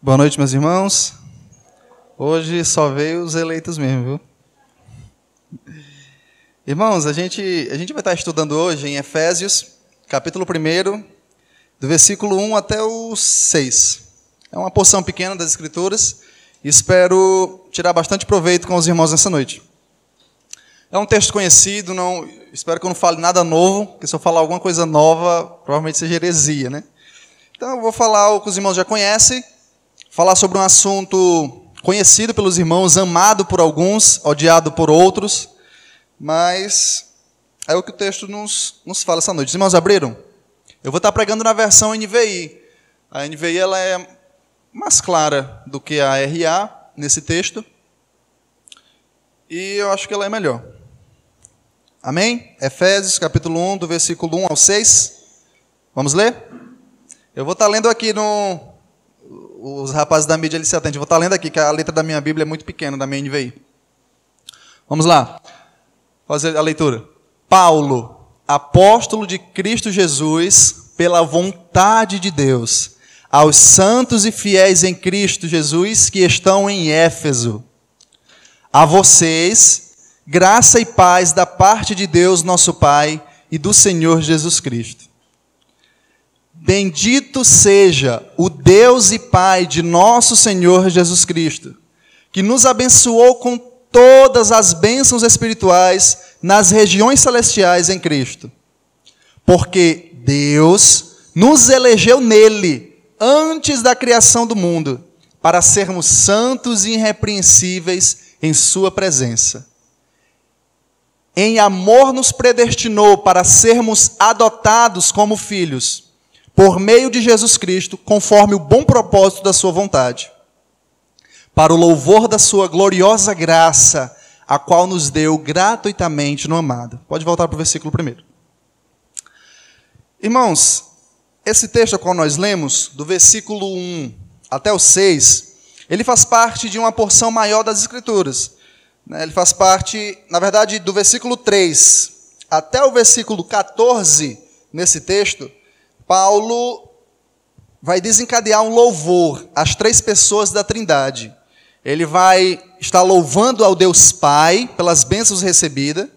Boa noite, meus irmãos. Hoje só veio os eleitos mesmo, viu? Irmãos, a gente, a gente vai estar estudando hoje em Efésios, capítulo 1, do versículo 1 até o 6. É uma porção pequena das Escrituras espero tirar bastante proveito com os irmãos nessa noite. É um texto conhecido, não, espero que eu não fale nada novo, porque se eu falar alguma coisa nova, provavelmente seja heresia, né? Então eu vou falar o que os irmãos já conhecem, falar sobre um assunto conhecido pelos irmãos, amado por alguns, odiado por outros, mas é o que o texto nos, nos fala essa noite. Os irmãos abriram? Eu vou estar pregando na versão NVI. A NVI ela é mais clara do que a RA nesse texto, e eu acho que ela é melhor. Amém? Efésios capítulo 1, do versículo 1 ao 6. Vamos ler? Eu vou estar lendo aqui no, os rapazes da mídia eles se atendem. Vou estar lendo aqui, que a letra da minha Bíblia é muito pequena, da minha NVI. Vamos lá. Fazer a leitura. Paulo, apóstolo de Cristo Jesus, pela vontade de Deus, aos santos e fiéis em Cristo Jesus que estão em Éfeso. A vocês, graça e paz da parte de Deus, nosso Pai, e do Senhor Jesus Cristo. Bendito seja o Deus e Pai de nosso Senhor Jesus Cristo, que nos abençoou com todas as bênçãos espirituais nas regiões celestiais em Cristo. Porque Deus nos elegeu nele antes da criação do mundo, para sermos santos e irrepreensíveis em Sua presença. Em amor nos predestinou para sermos adotados como filhos por meio de Jesus Cristo, conforme o bom propósito da Sua vontade, para o louvor da Sua gloriosa graça, a qual nos deu gratuitamente no amado. Pode voltar para o versículo primeiro. Irmãos, esse texto ao qual nós lemos, do versículo 1 até o 6, ele faz parte de uma porção maior das Escrituras. Né? Ele faz parte, na verdade, do versículo 3 até o versículo 14, nesse texto, Paulo vai desencadear um louvor às três pessoas da Trindade. Ele vai estar louvando ao Deus Pai pelas bênçãos recebidas,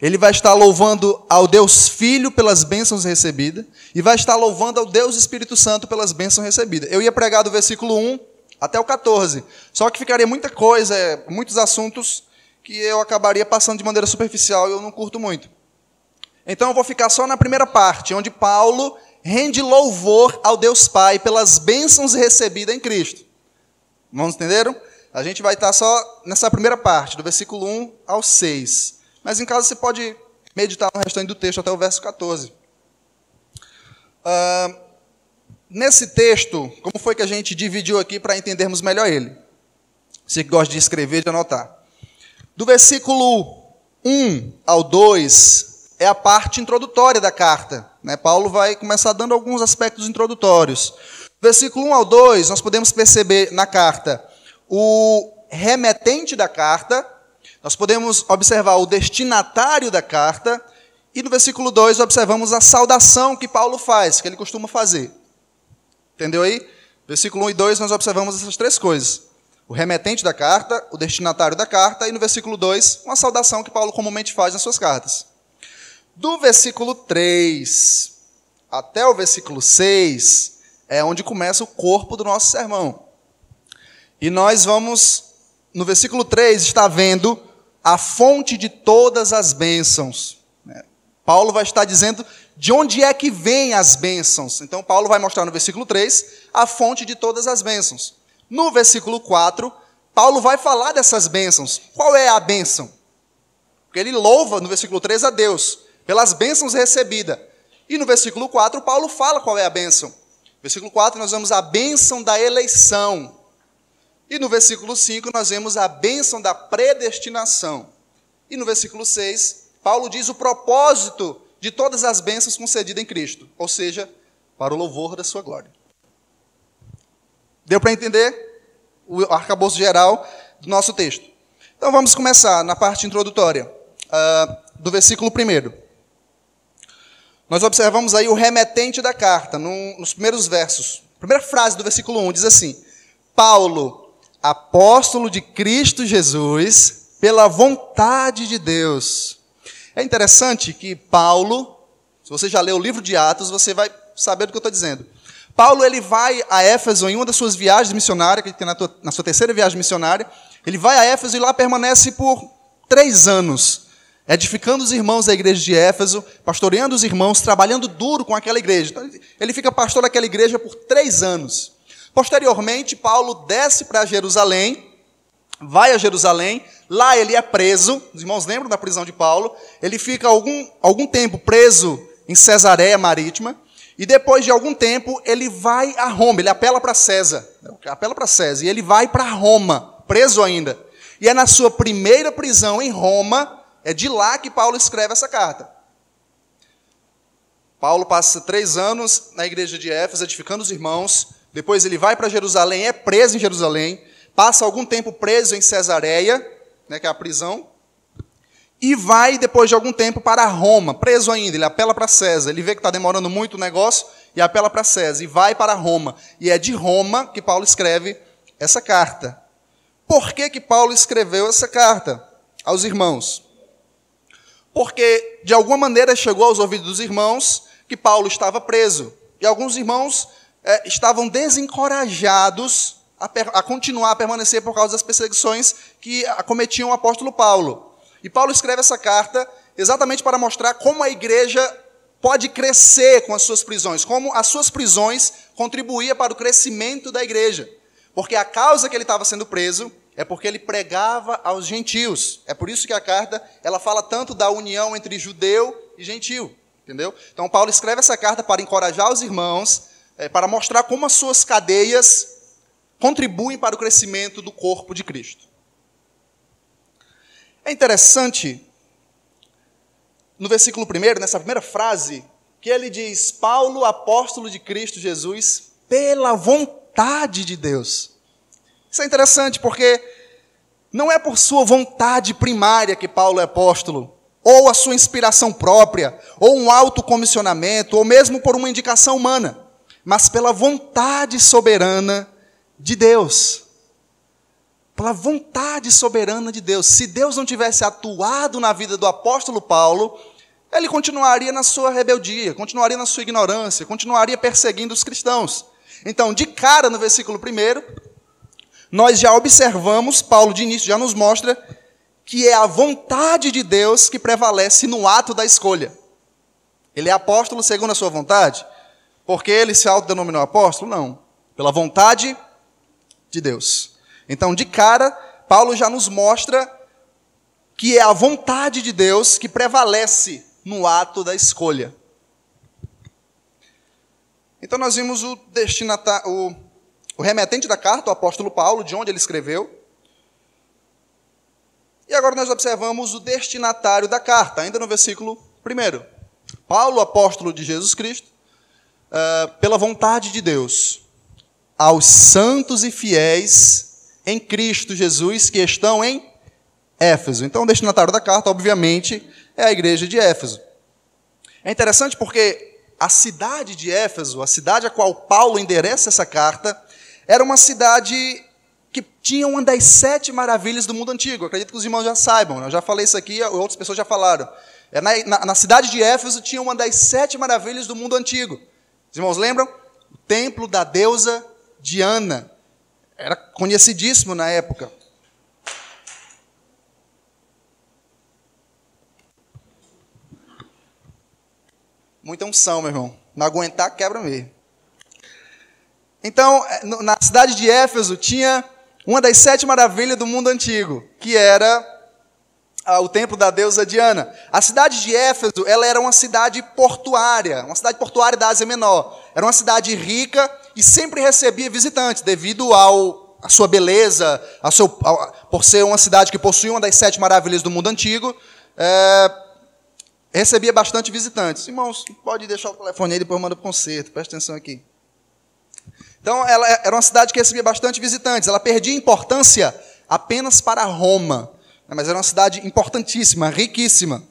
ele vai estar louvando ao Deus Filho pelas bênçãos recebidas, e vai estar louvando ao Deus Espírito Santo pelas bênçãos recebidas. Eu ia pregar do versículo 1 até o 14, só que ficaria muita coisa, muitos assuntos que eu acabaria passando de maneira superficial e eu não curto muito. Então eu vou ficar só na primeira parte, onde Paulo rende louvor ao Deus Pai pelas bênçãos recebidas em Cristo. Vamos entenderam? A gente vai estar só nessa primeira parte, do versículo 1 ao 6. Mas em casa você pode meditar no restante do texto até o verso 14. Uh, nesse texto, como foi que a gente dividiu aqui para entendermos melhor ele? Você que gosta de escrever, de anotar. Do versículo 1 ao 2 é a parte introdutória da carta. Né? Paulo vai começar dando alguns aspectos introdutórios. Versículo 1 ao 2, nós podemos perceber na carta o remetente da carta, nós podemos observar o destinatário da carta, e no versículo 2 observamos a saudação que Paulo faz, que ele costuma fazer. Entendeu aí? Versículo 1 e 2 nós observamos essas três coisas. O remetente da carta, o destinatário da carta, e no versículo 2, uma saudação que Paulo comumente faz nas suas cartas. Do versículo 3 até o versículo 6 é onde começa o corpo do nosso sermão. E nós vamos, no versículo 3, está vendo a fonte de todas as bênçãos. Né? Paulo vai estar dizendo de onde é que vêm as bênçãos. Então, Paulo vai mostrar no versículo 3 a fonte de todas as bênçãos. No versículo 4, Paulo vai falar dessas bênçãos. Qual é a bênção? Porque ele louva no versículo 3 a Deus pelas bênçãos recebidas. E no versículo 4, Paulo fala qual é a bênção. Versículo 4, nós vemos a bênção da eleição. E no versículo 5, nós vemos a bênção da predestinação. E no versículo 6, Paulo diz o propósito de todas as bênçãos concedidas em Cristo, ou seja, para o louvor da sua glória. Deu para entender o arcabouço geral do nosso texto? Então vamos começar na parte introdutória, uh, do versículo 1. Nós observamos aí o remetente da carta, no, nos primeiros versos. Primeira frase do versículo 1 diz assim: Paulo, apóstolo de Cristo Jesus, pela vontade de Deus. É interessante que Paulo, se você já leu o livro de Atos, você vai saber do que eu estou dizendo. Paulo ele vai a Éfeso em uma das suas viagens missionárias, que tem na, tua, na sua terceira viagem missionária. Ele vai a Éfeso e lá permanece por três anos, edificando os irmãos da igreja de Éfeso, pastoreando os irmãos, trabalhando duro com aquela igreja. Então, ele fica pastor daquela igreja por três anos. Posteriormente, Paulo desce para Jerusalém, vai a Jerusalém, lá ele é preso. Os irmãos lembram da prisão de Paulo? Ele fica algum, algum tempo preso em Cesareia Marítima. E depois de algum tempo, ele vai a Roma, ele apela para César. Apela para César. E ele vai para Roma, preso ainda. E é na sua primeira prisão em Roma, é de lá que Paulo escreve essa carta. Paulo passa três anos na igreja de Éfeso, edificando os irmãos. Depois ele vai para Jerusalém, é preso em Jerusalém. Passa algum tempo preso em Cesareia, né, que é a prisão e vai, depois de algum tempo, para Roma, preso ainda. Ele apela para César. Ele vê que está demorando muito o negócio e apela para César. E vai para Roma. E é de Roma que Paulo escreve essa carta. Por que, que Paulo escreveu essa carta aos irmãos? Porque, de alguma maneira, chegou aos ouvidos dos irmãos que Paulo estava preso. E alguns irmãos é, estavam desencorajados a, a continuar a permanecer por causa das perseguições que acometiam o apóstolo Paulo. E Paulo escreve essa carta exatamente para mostrar como a igreja pode crescer com as suas prisões, como as suas prisões contribuíam para o crescimento da igreja. Porque a causa que ele estava sendo preso é porque ele pregava aos gentios. É por isso que a carta ela fala tanto da união entre judeu e gentil, entendeu? Então Paulo escreve essa carta para encorajar os irmãos, é, para mostrar como as suas cadeias contribuem para o crescimento do corpo de Cristo. É interessante, no versículo 1, nessa primeira frase, que ele diz: Paulo, apóstolo de Cristo Jesus, pela vontade de Deus. Isso é interessante porque não é por sua vontade primária que Paulo é apóstolo, ou a sua inspiração própria, ou um autocomissionamento, ou mesmo por uma indicação humana, mas pela vontade soberana de Deus pela vontade soberana de Deus. Se Deus não tivesse atuado na vida do apóstolo Paulo, ele continuaria na sua rebeldia, continuaria na sua ignorância, continuaria perseguindo os cristãos. Então, de cara no versículo 1, nós já observamos, Paulo de início já nos mostra, que é a vontade de Deus que prevalece no ato da escolha. Ele é apóstolo segundo a sua vontade? Porque ele se autodenominou apóstolo? Não. Pela vontade de Deus. Então, de cara, Paulo já nos mostra que é a vontade de Deus que prevalece no ato da escolha. Então, nós vimos o, o, o remetente da carta, o apóstolo Paulo, de onde ele escreveu. E agora nós observamos o destinatário da carta, ainda no versículo 1. Paulo, apóstolo de Jesus Cristo, uh, pela vontade de Deus, aos santos e fiéis em Cristo Jesus que estão em Éfeso. Então, o destinatário da carta, obviamente, é a igreja de Éfeso. É interessante porque a cidade de Éfeso, a cidade a qual Paulo endereça essa carta, era uma cidade que tinha uma das sete maravilhas do mundo antigo. acredito que os irmãos já saibam, né? eu já falei isso aqui, outras pessoas já falaram. É na, na, na cidade de Éfeso tinha uma das sete maravilhas do mundo antigo. Os irmãos lembram? O templo da deusa Diana era conhecidíssimo na época. Muita unção, meu irmão. Não aguentar, quebra mesmo. Então, é, na cidade de Éfeso tinha uma das sete maravilhas do mundo antigo, que era o templo da deusa Diana. A cidade de Éfeso, ela era uma cidade portuária, uma cidade portuária da Ásia Menor. Era uma cidade rica e sempre recebia visitantes, devido ao a sua beleza, a seu, a, por ser uma cidade que possui uma das sete maravilhas do mundo antigo, é, recebia bastante visitantes. Irmãos, pode deixar o telefone aí, depois manda para o concerto, presta atenção aqui. Então, ela era uma cidade que recebia bastante visitantes. Ela perdia importância apenas para Roma, né, mas era uma cidade importantíssima, riquíssima.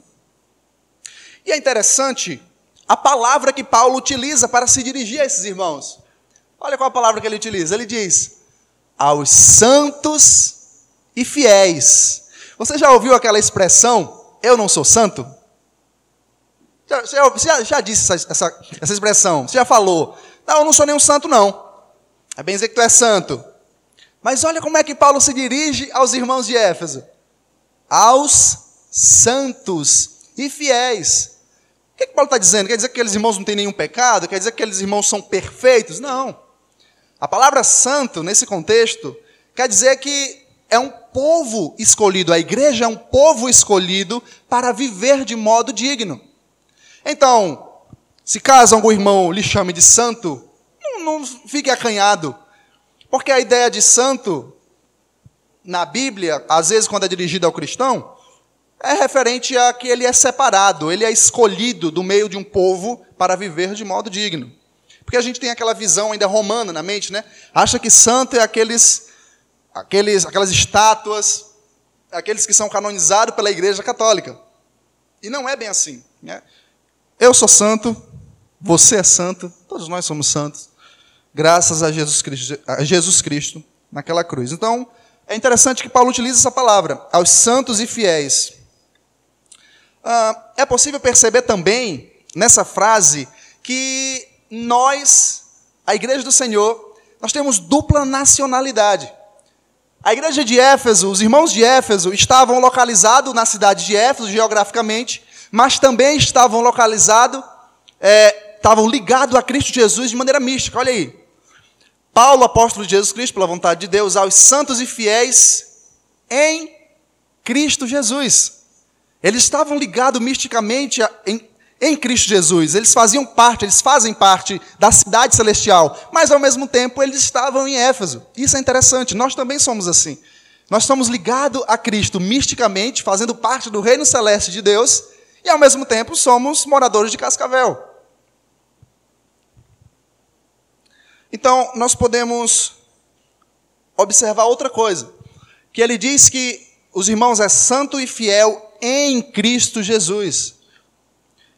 E é interessante a palavra que Paulo utiliza para se dirigir a esses irmãos. Olha qual a palavra que ele utiliza. Ele diz: aos santos e fiéis. Você já ouviu aquela expressão, eu não sou santo? Você já, já, já disse essa, essa, essa, expressão, você já falou, não, eu não sou nenhum santo, não. É bem dizer que tu é santo. Mas olha como é que Paulo se dirige aos irmãos de Éfeso. Aos santos e fiéis. O que, que Paulo está dizendo? Quer dizer que aqueles irmãos não têm nenhum pecado? Quer dizer que aqueles irmãos são perfeitos? Não. A palavra santo, nesse contexto, quer dizer que é um povo escolhido, a igreja é um povo escolhido para viver de modo digno. Então, se caso algum irmão lhe chame de santo, não, fique acanhado, porque a ideia de santo, na Bíblia, às vezes quando é dirigida ao cristão, é referente a que ele é separado, ele é escolhido do meio de um povo para viver de modo digno. Porque a gente tem aquela visão ainda romana na mente, né? Acha que santo é aqueles aqueles, aquelas estátuas, aqueles que são canonizados pela Igreja Católica. E não é bem assim. Né? Eu sou santo, você é santo, todos nós somos santos, graças a Jesus Cristo, a Jesus Cristo naquela cruz. Então, é interessante que Paulo utilize essa palavra, aos santos e fiéis. Ah, é possível perceber também, nessa frase, que nós, a igreja do Senhor, nós temos dupla nacionalidade. A igreja de Éfeso, os irmãos de Éfeso, estavam localizados na cidade de Éfeso, geograficamente, mas também estavam localizados, é, estavam ligados a Cristo Jesus de maneira mística. Olha aí. Paulo, apóstolo de Jesus Cristo, pela vontade de Deus, aos santos e fiéis em Cristo Jesus. Eles estavam ligados misticamente em em Cristo Jesus. Eles faziam parte, eles fazem parte da cidade celestial, mas ao mesmo tempo eles estavam em Éfeso. Isso é interessante, nós também somos assim. Nós somos ligados a Cristo misticamente, fazendo parte do reino celeste de Deus, e ao mesmo tempo somos moradores de Cascavel. Então, nós podemos observar outra coisa, que ele diz que os irmãos é santo e fiel em Cristo Jesus.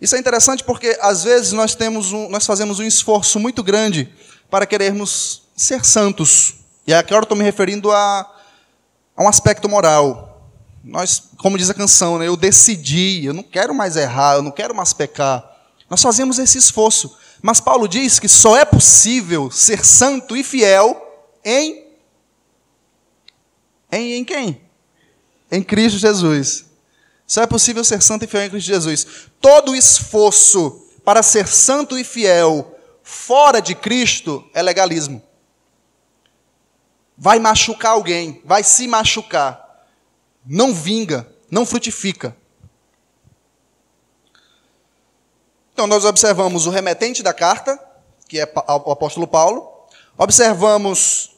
Isso é interessante porque às vezes nós temos um, nós fazemos um esforço muito grande para querermos ser santos. E aqui eu estou me referindo a, a um aspecto moral. Nós, como diz a canção, né, eu decidi, eu não quero mais errar, eu não quero mais pecar. Nós fazemos esse esforço. Mas Paulo diz que só é possível ser santo e fiel em em, em quem? Em Cristo Jesus. Só é possível ser santo e fiel em Cristo Jesus. Todo esforço para ser santo e fiel fora de Cristo é legalismo. Vai machucar alguém, vai se machucar. Não vinga, não frutifica. Então, nós observamos o remetente da carta, que é o apóstolo Paulo. Observamos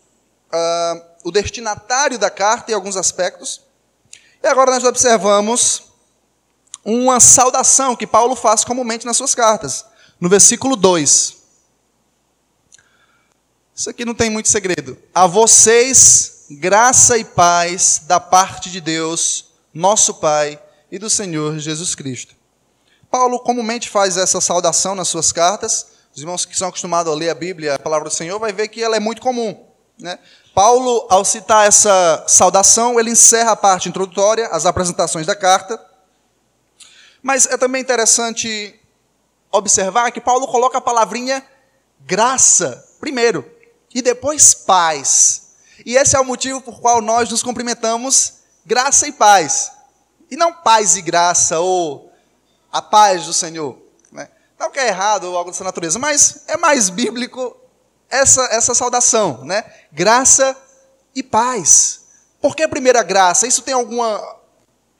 uh, o destinatário da carta em alguns aspectos. E agora nós observamos uma saudação que Paulo faz comumente nas suas cartas, no versículo 2. Isso aqui não tem muito segredo. A vocês, graça e paz da parte de Deus, nosso Pai, e do Senhor Jesus Cristo. Paulo comumente faz essa saudação nas suas cartas. Os irmãos que são acostumados a ler a Bíblia, a palavra do Senhor, vai ver que ela é muito comum. Né? Paulo, ao citar essa saudação, ele encerra a parte introdutória, as apresentações da carta. Mas é também interessante observar que Paulo coloca a palavrinha graça primeiro e depois paz. E esse é o motivo por qual nós nos cumprimentamos graça e paz. E não paz e graça ou a paz do Senhor. Né? Não que é errado ou algo dessa natureza, mas é mais bíblico essa, essa saudação, né? Graça e paz. Por que a primeira graça? Isso tem alguma,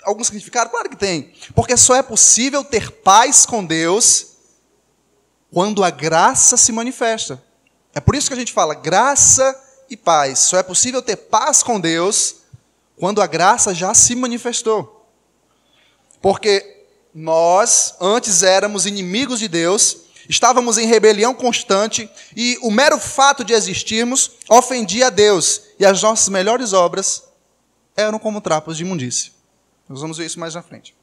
algum significado? Claro que tem. Porque só é possível ter paz com Deus quando a graça se manifesta. É por isso que a gente fala graça e paz. Só é possível ter paz com Deus quando a graça já se manifestou. Porque nós antes éramos inimigos de Deus, Estávamos em rebelião constante e o mero fato de existirmos ofendia a Deus e as nossas melhores obras eram como trapos de imundície. Nós vamos ver isso mais na frente.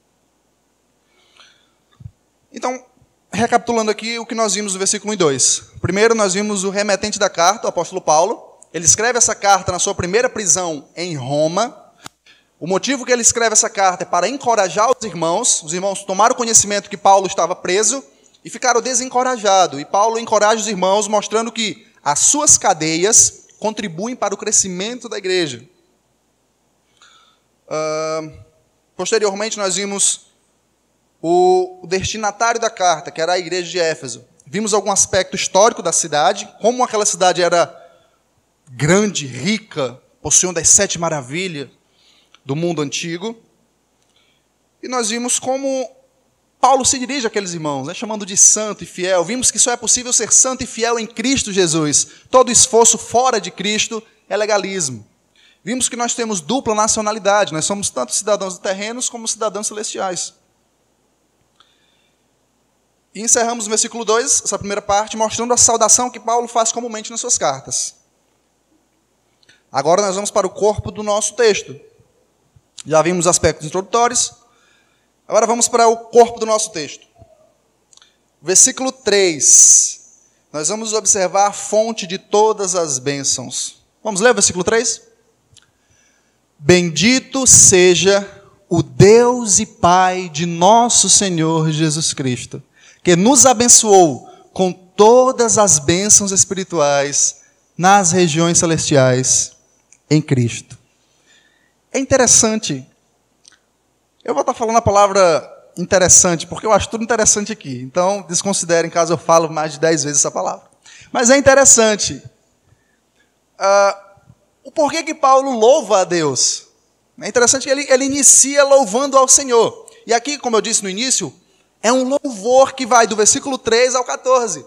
Então, recapitulando aqui o que nós vimos no versículo 1 e 2. Primeiro, nós vimos o remetente da carta, o apóstolo Paulo, ele escreve essa carta na sua primeira prisão em Roma. O motivo que ele escreve essa carta é para encorajar os irmãos. Os irmãos tomaram conhecimento que Paulo estava preso e ficaram desencorajados. E Paulo encoraja os irmãos, mostrando que as suas cadeias contribuem para o crescimento da igreja. Uh, posteriormente, nós vimos o, destinatário da carta, que era a igreja de Éfeso. Vimos algum aspecto histórico da cidade, como aquela cidade era grande, rica, possuía das sete maravilhas do mundo antigo. E nós vimos como Paulo se dirige àqueles irmãos, né, chamando de santo e fiel. Vimos que só é possível ser santo e fiel em Cristo Jesus. Todo esforço fora de Cristo é legalismo. Vimos que nós temos dupla nacionalidade, nós somos tanto cidadãos terrenos como cidadãos celestiais. E encerramos o versículo 2, essa primeira parte, mostrando a saudação que Paulo faz comumente nas suas cartas. Agora nós vamos para o corpo do nosso texto. Já vimos aspectos introdutórios. Agora vamos para o corpo do nosso texto. Versículo 3. Nós vamos observar a fonte de todas as bênçãos. Vamos ler o versículo 3? Bendito seja o Deus e Pai de nosso Senhor Jesus Cristo que nos abençoou com todas as bênçãos espirituais nas regiões celestiais em Cristo. É interessante. Eu vou estar falando a palavra interessante, porque eu acho tudo interessante aqui. Então, desconsiderem caso eu falo mais de dez vezes essa palavra. Mas é interessante. Uh, o porquê que Paulo louva a Deus? É interessante que ele, ele inicia louvando ao Senhor. E aqui, como eu disse no início, é um louvor que vai do versículo 3 ao 14.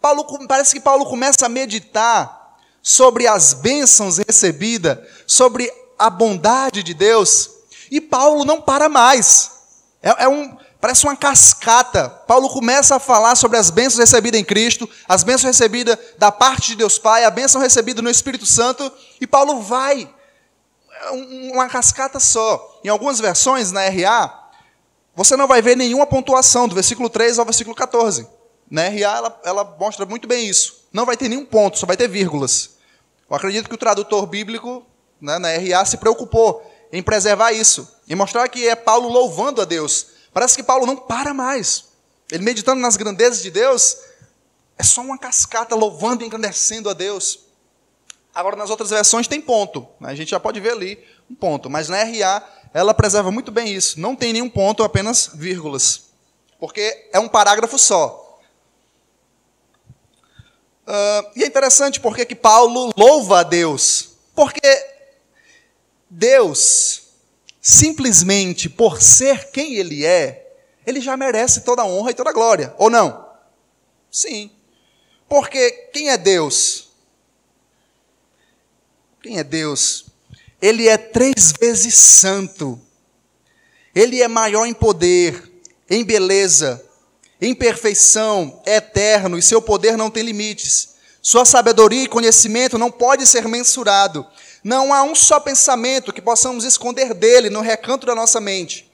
Paulo, parece que Paulo começa a meditar sobre as bênçãos recebidas, sobre a bondade de Deus, e Paulo não para mais. É, é um, parece uma cascata. Paulo começa a falar sobre as bênçãos recebidas em Cristo, as bênçãos recebidas da parte de Deus Pai, a bênção recebida no Espírito Santo, e Paulo vai. É uma cascata só. Em algumas versões, na RA, você não vai ver nenhuma pontuação do versículo 3 ao versículo 14. Na RA, ela, ela mostra muito bem isso. Não vai ter nenhum ponto, só vai ter vírgulas. Eu acredito que o tradutor bíblico, né, na RA, se preocupou em preservar isso, em mostrar que é Paulo louvando a Deus. Parece que Paulo não para mais. Ele meditando nas grandezas de Deus, é só uma cascata louvando e engrandecendo a Deus. Agora, nas outras versões tem ponto. Né? A gente já pode ver ali um ponto. Mas na RA, ela preserva muito bem isso. Não tem nenhum ponto, apenas vírgulas. Porque é um parágrafo só. Uh, e é interessante porque que Paulo louva a Deus. Porque Deus, simplesmente por ser quem Ele é, Ele já merece toda a honra e toda a glória. Ou não? Sim. Porque quem é Deus? Quem é Deus? Ele é três vezes santo. Ele é maior em poder, em beleza, em perfeição, é eterno, e seu poder não tem limites. Sua sabedoria e conhecimento não pode ser mensurado. Não há um só pensamento que possamos esconder dele no recanto da nossa mente.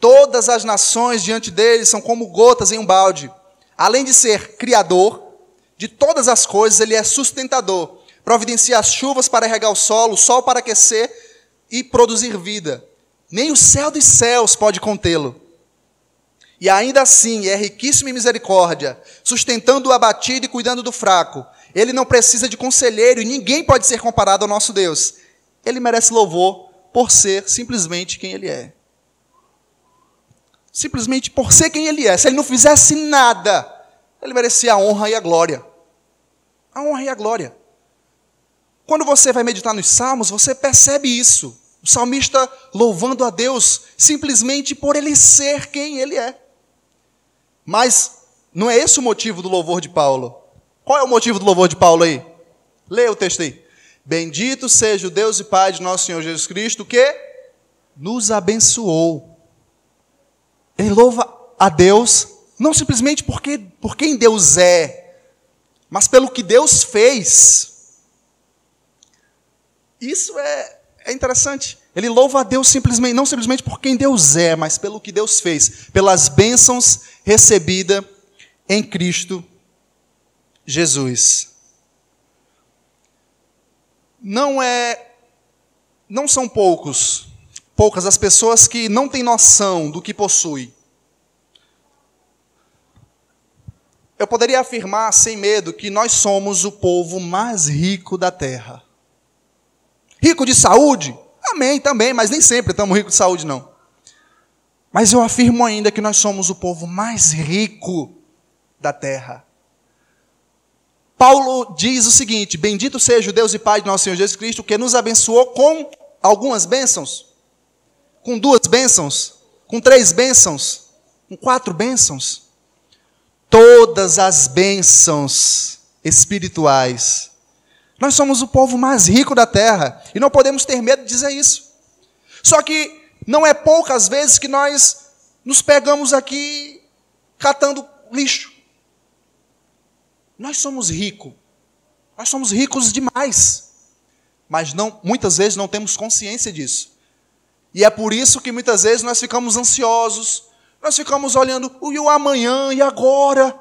Todas as nações diante dele são como gotas em um balde. Além de ser criador de todas as coisas, ele é sustentador providencia as chuvas para regar o solo, o sol para aquecer e produzir vida. Nem o céu dos céus pode contê-lo. E ainda assim é riquíssimo em misericórdia, sustentando o abatido e cuidando do fraco. Ele não precisa de conselheiro e ninguém pode ser comparado ao nosso Deus. Ele merece louvor por ser simplesmente quem ele é. Simplesmente por ser quem ele é. Se ele não fizesse nada, ele merecia a honra e a glória. A honra e a glória. Quando você vai meditar nos Salmos, você percebe isso. O salmista louvando a Deus simplesmente por ele ser quem ele é. Mas não é esse o motivo do louvor de Paulo. Qual é o motivo do louvor de Paulo aí? Leia o texto aí. Bendito seja o Deus e Pai de nosso Senhor Jesus Cristo, que nos abençoou. Ele louva a Deus não simplesmente porque, por quem Deus é, mas pelo que Deus fez. Isso é, é interessante. Ele louva a Deus simplesmente, não simplesmente por quem Deus é, mas pelo que Deus fez, pelas bênçãos recebidas em Cristo Jesus. não é não são poucos, poucas as pessoas que não têm noção do que possui. Eu poderia afirmar sem medo que nós somos o povo mais rico da terra. Rico de saúde? Amém, também, mas nem sempre estamos ricos de saúde, não. Mas eu afirmo ainda que nós somos o povo mais rico da terra. Paulo diz o seguinte: Bendito seja o Deus e Pai de nosso Senhor Jesus Cristo, que nos abençoou com algumas bênçãos, com duas bênçãos, com três bênçãos, com quatro bênçãos. Todas as bênçãos espirituais. Nós somos o povo mais rico da terra e não podemos ter medo de dizer isso. Só que não é poucas vezes que nós nos pegamos aqui catando lixo. Nós somos ricos. Nós somos ricos demais. Mas não, muitas vezes não temos consciência disso. E é por isso que muitas vezes nós ficamos ansiosos, nós ficamos olhando e o amanhã e agora.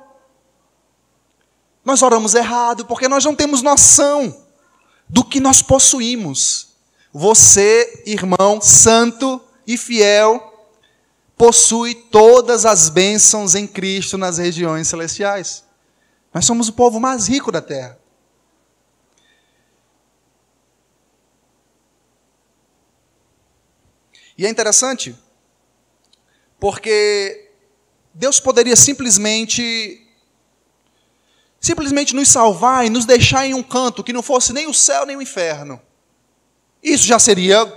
Nós oramos errado porque nós não temos noção do que nós possuímos. Você, irmão santo e fiel, possui todas as bênçãos em Cristo nas regiões celestiais. Nós somos o povo mais rico da terra. E é interessante, porque Deus poderia simplesmente simplesmente nos salvar e nos deixar em um canto que não fosse nem o céu nem o inferno. Isso já seria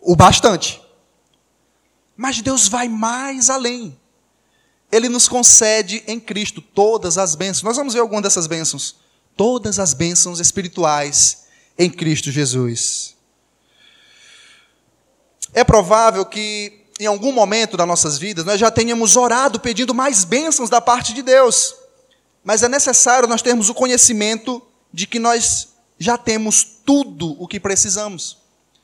o bastante. Mas Deus vai mais além. Ele nos concede em Cristo todas as bênçãos. Nós vamos ver algumas dessas bênçãos. Todas as bênçãos espirituais em Cristo Jesus. É provável que em algum momento das nossas vidas nós já tenhamos orado pedindo mais bênçãos da parte de Deus. Mas é necessário nós termos o conhecimento de que nós já temos tudo o que precisamos.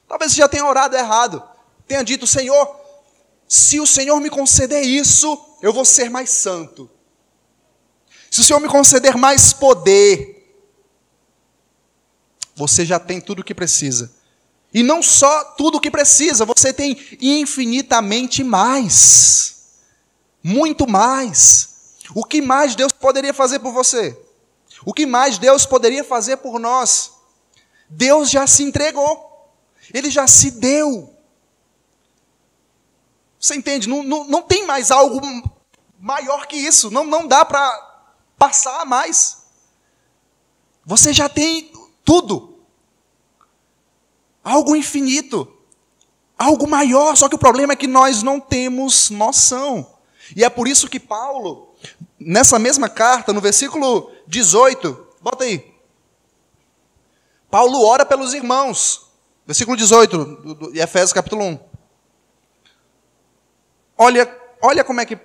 Talvez você já tenha orado errado. Tenha dito, Senhor, se o Senhor me conceder isso, eu vou ser mais santo. Se o Senhor me conceder mais poder, você já tem tudo o que precisa. E não só tudo o que precisa, você tem infinitamente mais. Muito mais. O que mais Deus poderia fazer por você? O que mais Deus poderia fazer por nós? Deus já se entregou. Ele já se deu. Você entende? Não, não, não tem mais algo maior que isso. Não, não dá para passar mais. Você já tem tudo. Algo infinito. Algo maior. Só que o problema é que nós não temos noção. E é por isso que Paulo, nessa mesma carta, no versículo 18, bota aí. Paulo ora pelos irmãos. Versículo 18 de Efésios capítulo 1. Olha, olha como é que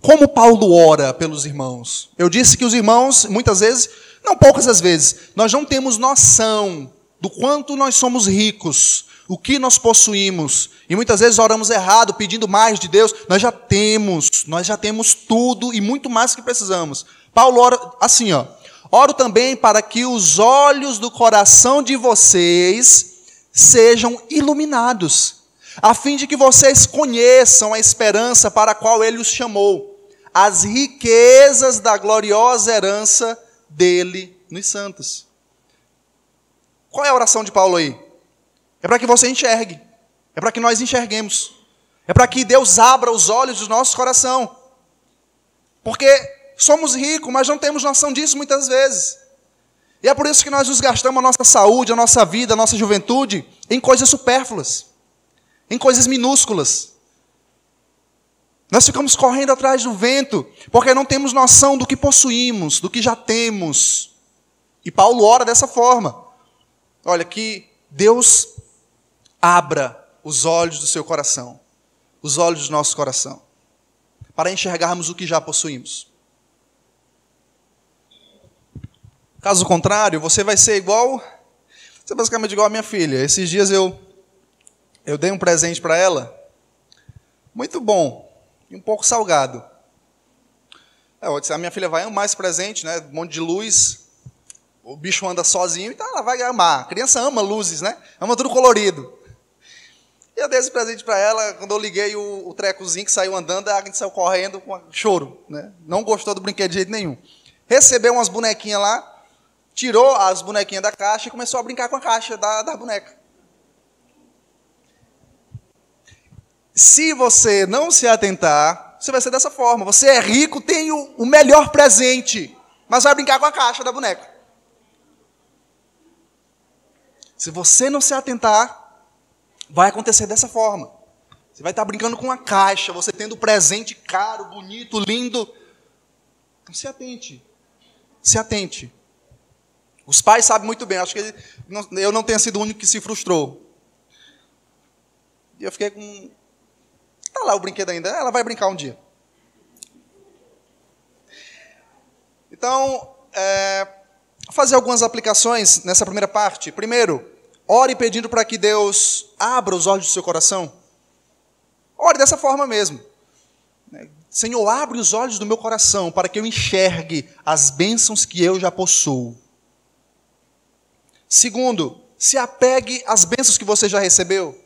como Paulo ora pelos irmãos. Eu disse que os irmãos, muitas vezes, não poucas as vezes, nós não temos noção do quanto nós somos ricos, o que nós possuímos. E muitas vezes oramos errado, pedindo mais de Deus. Nós já temos, nós já temos tudo e muito mais que precisamos. Paulo ora assim, ó. Oro também para que os olhos do coração de vocês sejam iluminados a fim de que vocês conheçam a esperança para a qual ele os chamou, as riquezas da gloriosa herança dele nos santos. Qual é a oração de Paulo aí? É para que você enxergue, é para que nós enxerguemos, é para que Deus abra os olhos do nosso coração, porque somos ricos, mas não temos noção disso muitas vezes. E é por isso que nós nos gastamos a nossa saúde, a nossa vida, a nossa juventude em coisas supérfluas em coisas minúsculas. Nós ficamos correndo atrás do vento, porque não temos noção do que possuímos, do que já temos. E Paulo ora dessa forma. Olha, que Deus abra os olhos do seu coração, os olhos do nosso coração, para enxergarmos o que já possuímos. Caso contrário, você vai ser igual, você é basicamente igual a minha filha. Esses dias eu eu dei um presente para ela, muito bom, e um pouco salgado. É, eu disse, a minha filha vai amar esse presente, né? Um monte de luz. o bicho anda sozinho, então ela vai amar. A criança ama luzes, né? Ama tudo colorido. E eu dei esse presente para ela, quando eu liguei o, o, trecozinho que saiu andando, a gente saiu correndo com choro. Né? Não gostou do brinquedo de jeito nenhum. Recebeu umas bonequinhas lá, tirou as bonequinhas da caixa e começou a brincar com a caixa da, da boneca. Se você não se atentar, você vai ser dessa forma. Você é rico, tem o, o melhor presente, mas vai brincar com a caixa da boneca. Se você não se atentar, vai acontecer dessa forma. Você vai estar brincando com uma caixa, você tendo presente caro, bonito, lindo. Então se atente. Se atente. Os pais sabem muito bem, acho que eu não tenho sido o único que se frustrou. E eu fiquei com. Está lá o brinquedo ainda, ela vai brincar um dia. Então, é, fazer algumas aplicações nessa primeira parte. Primeiro, Ore pedindo para que Deus abra os olhos do seu coração. Ore dessa forma mesmo. Senhor, abre os olhos do meu coração para que eu enxergue as bênçãos que eu já possuo. Segundo, se apegue às bênçãos que você já recebeu.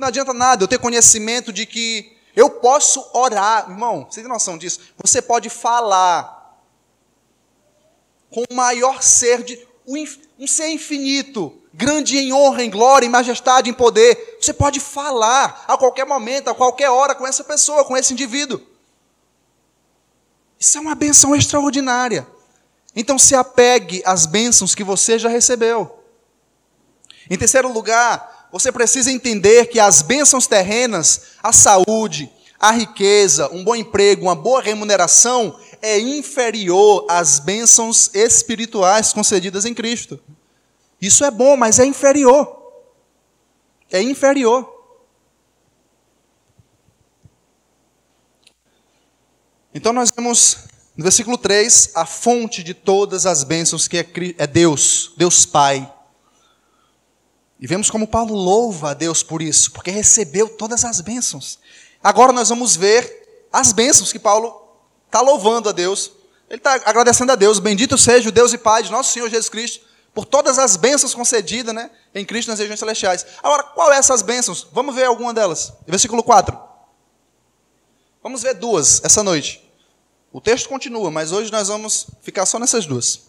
Não adianta nada eu ter conhecimento de que eu posso orar. Irmão, você tem noção disso? Você pode falar com o maior ser de um ser infinito, grande em honra, em glória, em majestade, em poder. Você pode falar a qualquer momento, a qualquer hora com essa pessoa, com esse indivíduo. Isso é uma benção extraordinária. Então se apegue às bênçãos que você já recebeu. Em terceiro lugar, você precisa entender que as bênçãos terrenas, a saúde, a riqueza, um bom emprego, uma boa remuneração, é inferior às bênçãos espirituais concedidas em Cristo. Isso é bom, mas é inferior. É inferior. Então nós vemos no versículo 3 a fonte de todas as bênçãos que é, é Deus, Deus Pai. E vemos como Paulo louva a Deus por isso, porque recebeu todas as bênçãos. Agora nós vamos ver as bênçãos que Paulo está louvando a Deus. Ele está agradecendo a Deus. Bendito seja o Deus e Pai de nosso Senhor Jesus Cristo, por todas as bênçãos concedidas né, em Cristo nas regiões celestiais. Agora, qual é essas bênçãos? Vamos ver alguma delas. Versículo 4. Vamos ver duas essa noite. O texto continua, mas hoje nós vamos ficar só nessas duas.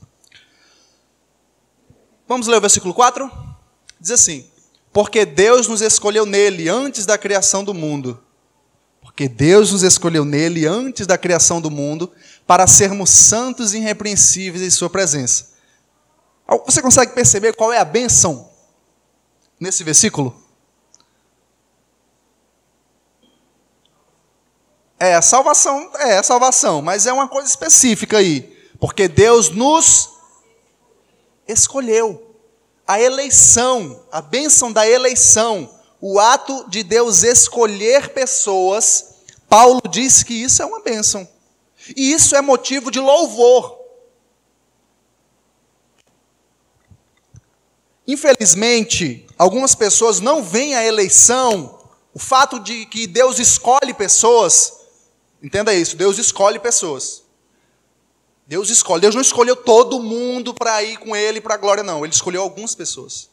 Vamos ler o versículo 4? Diz assim: Porque Deus nos escolheu nele antes da criação do mundo. Porque Deus nos escolheu nele antes da criação do mundo para sermos santos e irrepreensíveis em Sua presença. Você consegue perceber qual é a bênção nesse versículo? É, a salvação, é a salvação, mas é uma coisa específica aí. Porque Deus nos escolheu. A eleição, a bênção da eleição, o ato de Deus escolher pessoas, Paulo diz que isso é uma bênção. E isso é motivo de louvor. Infelizmente, algumas pessoas não veem a eleição, o fato de que Deus escolhe pessoas, entenda isso, Deus escolhe pessoas. Deus escolhe, Deus não escolheu todo mundo para ir com Ele para a glória, não, Ele escolheu algumas pessoas.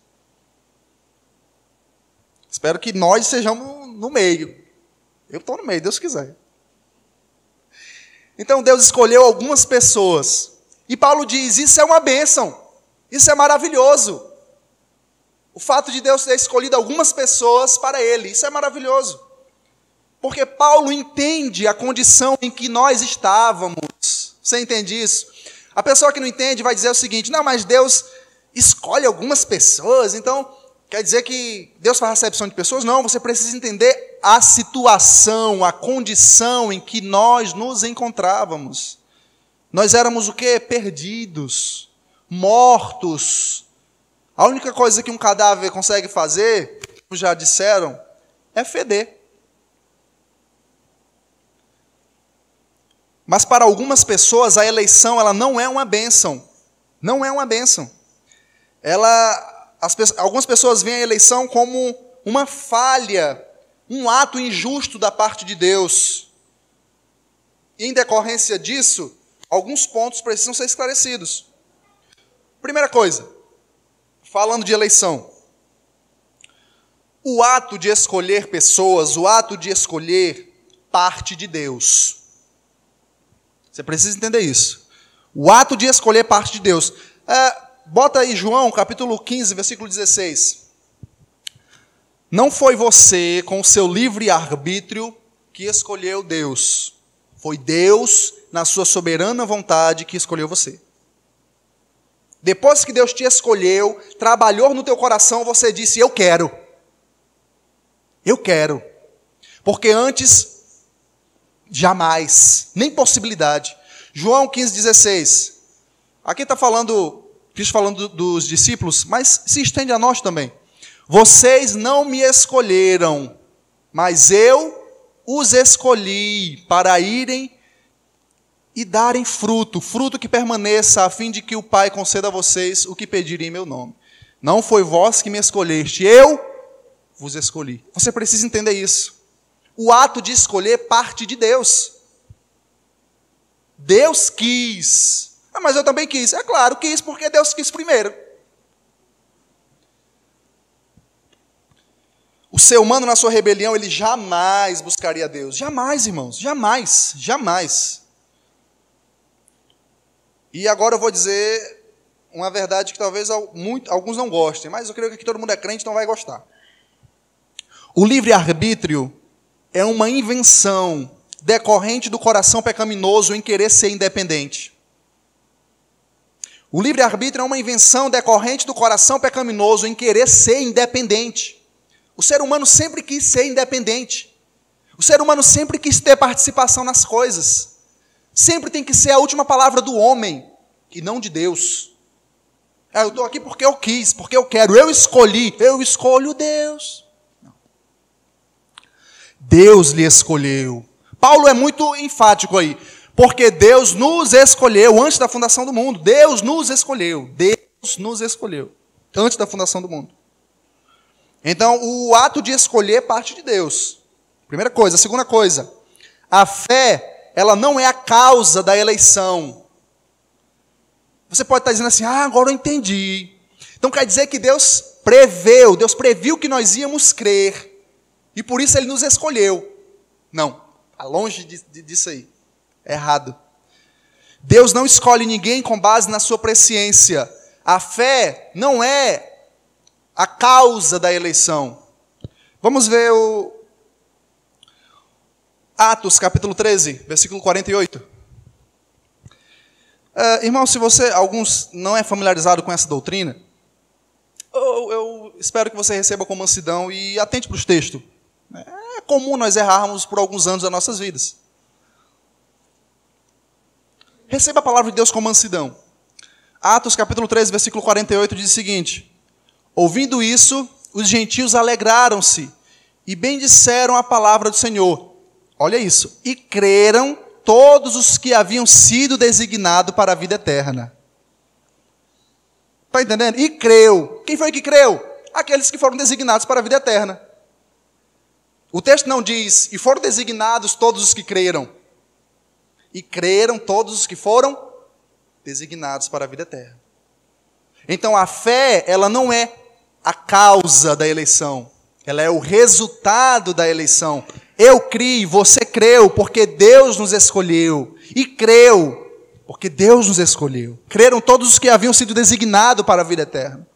Espero que nós sejamos no meio. Eu estou no meio, Deus quiser. Então Deus escolheu algumas pessoas. E Paulo diz: Isso é uma bênção. Isso é maravilhoso. O fato de Deus ter escolhido algumas pessoas para ele, isso é maravilhoso. Porque Paulo entende a condição em que nós estávamos. Você entende isso? A pessoa que não entende vai dizer o seguinte: não, mas Deus escolhe algumas pessoas, então quer dizer que Deus faz recepção de pessoas? Não, você precisa entender a situação, a condição em que nós nos encontrávamos. Nós éramos o que? Perdidos, mortos, a única coisa que um cadáver consegue fazer, como já disseram, é feder. Mas para algumas pessoas a eleição ela não é uma bênção. Não é uma bênção. Ela, as, algumas pessoas veem a eleição como uma falha, um ato injusto da parte de Deus. E em decorrência disso, alguns pontos precisam ser esclarecidos. Primeira coisa, falando de eleição. O ato de escolher pessoas, o ato de escolher parte de Deus. Você precisa entender isso. O ato de escolher parte de Deus. É, bota aí João, capítulo 15, versículo 16. Não foi você, com o seu livre arbítrio, que escolheu Deus. Foi Deus, na sua soberana vontade, que escolheu você. Depois que Deus te escolheu, trabalhou no teu coração, você disse: Eu quero. Eu quero. Porque antes, jamais, nem possibilidade. João 15,16. Aqui está falando, Cristo falando dos discípulos, mas se estende a nós também. Vocês não me escolheram, mas eu os escolhi para irem e darem fruto, fruto que permaneça, a fim de que o Pai conceda a vocês o que pedirem em meu nome. Não foi vós que me escolheste, eu vos escolhi. Você precisa entender isso. O ato de escolher parte de Deus. Deus quis. Ah, mas eu também quis. É claro, quis porque Deus quis primeiro. O ser humano, na sua rebelião, ele jamais buscaria Deus. Jamais, irmãos. Jamais. Jamais. E agora eu vou dizer uma verdade que talvez alguns não gostem, mas eu creio que todo mundo é crente não vai gostar. O livre-arbítrio é uma invenção decorrente do coração pecaminoso em querer ser independente. O livre-arbítrio é uma invenção decorrente do coração pecaminoso em querer ser independente. O ser humano sempre quis ser independente. O ser humano sempre quis ter participação nas coisas sempre tem que ser a última palavra do homem e não de Deus. É, eu estou aqui porque eu quis, porque eu quero, eu escolhi, eu escolho Deus. Deus lhe escolheu. Paulo é muito enfático aí, porque Deus nos escolheu antes da fundação do mundo. Deus nos escolheu. Deus nos escolheu antes da fundação do mundo. Então, o ato de escolher parte de Deus. Primeira coisa. Segunda coisa, a fé ela não é a causa da eleição. Você pode estar dizendo assim: ah, agora eu entendi. Então quer dizer que Deus preveu, Deus previu que nós íamos crer, e por isso Ele nos escolheu. Não, está longe disso aí. É errado. Deus não escolhe ninguém com base na sua presciência. A fé não é a causa da eleição. Vamos ver o, Atos, capítulo 13, versículo 48. Uh, irmão, se você, alguns, não é familiarizado com essa doutrina, eu, eu espero que você receba com mansidão e atente para os textos. Comum nós errarmos por alguns anos das nossas vidas. Receba a palavra de Deus com mansidão. Atos capítulo 13, versículo 48 diz o seguinte: Ouvindo isso, os gentios alegraram-se e bendisseram a palavra do Senhor Olha isso. E creram todos os que haviam sido designados para a vida eterna. Está entendendo? E creu. Quem foi que creu? Aqueles que foram designados para a vida eterna. O texto não diz, e foram designados todos os que creram. E creram todos os que foram designados para a vida eterna. Então a fé, ela não é a causa da eleição, ela é o resultado da eleição. Eu criei, você creu, porque Deus nos escolheu. E creu, porque Deus nos escolheu. Creram todos os que haviam sido designados para a vida eterna.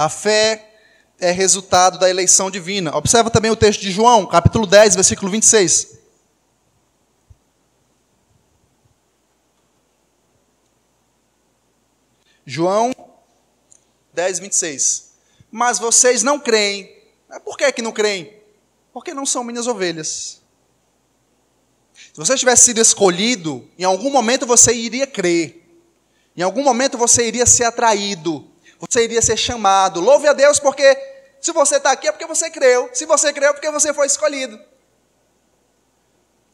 A fé é resultado da eleição divina. Observa também o texto de João, capítulo 10, versículo 26. João 10, 26 mas vocês não creem. Por que, que não creem? Porque não são minhas ovelhas. Se você tivesse sido escolhido, em algum momento você iria crer. Em algum momento você iria ser atraído. Você iria ser chamado. Louve a Deus porque se você está aqui é porque você creu. Se você creu é porque você foi escolhido.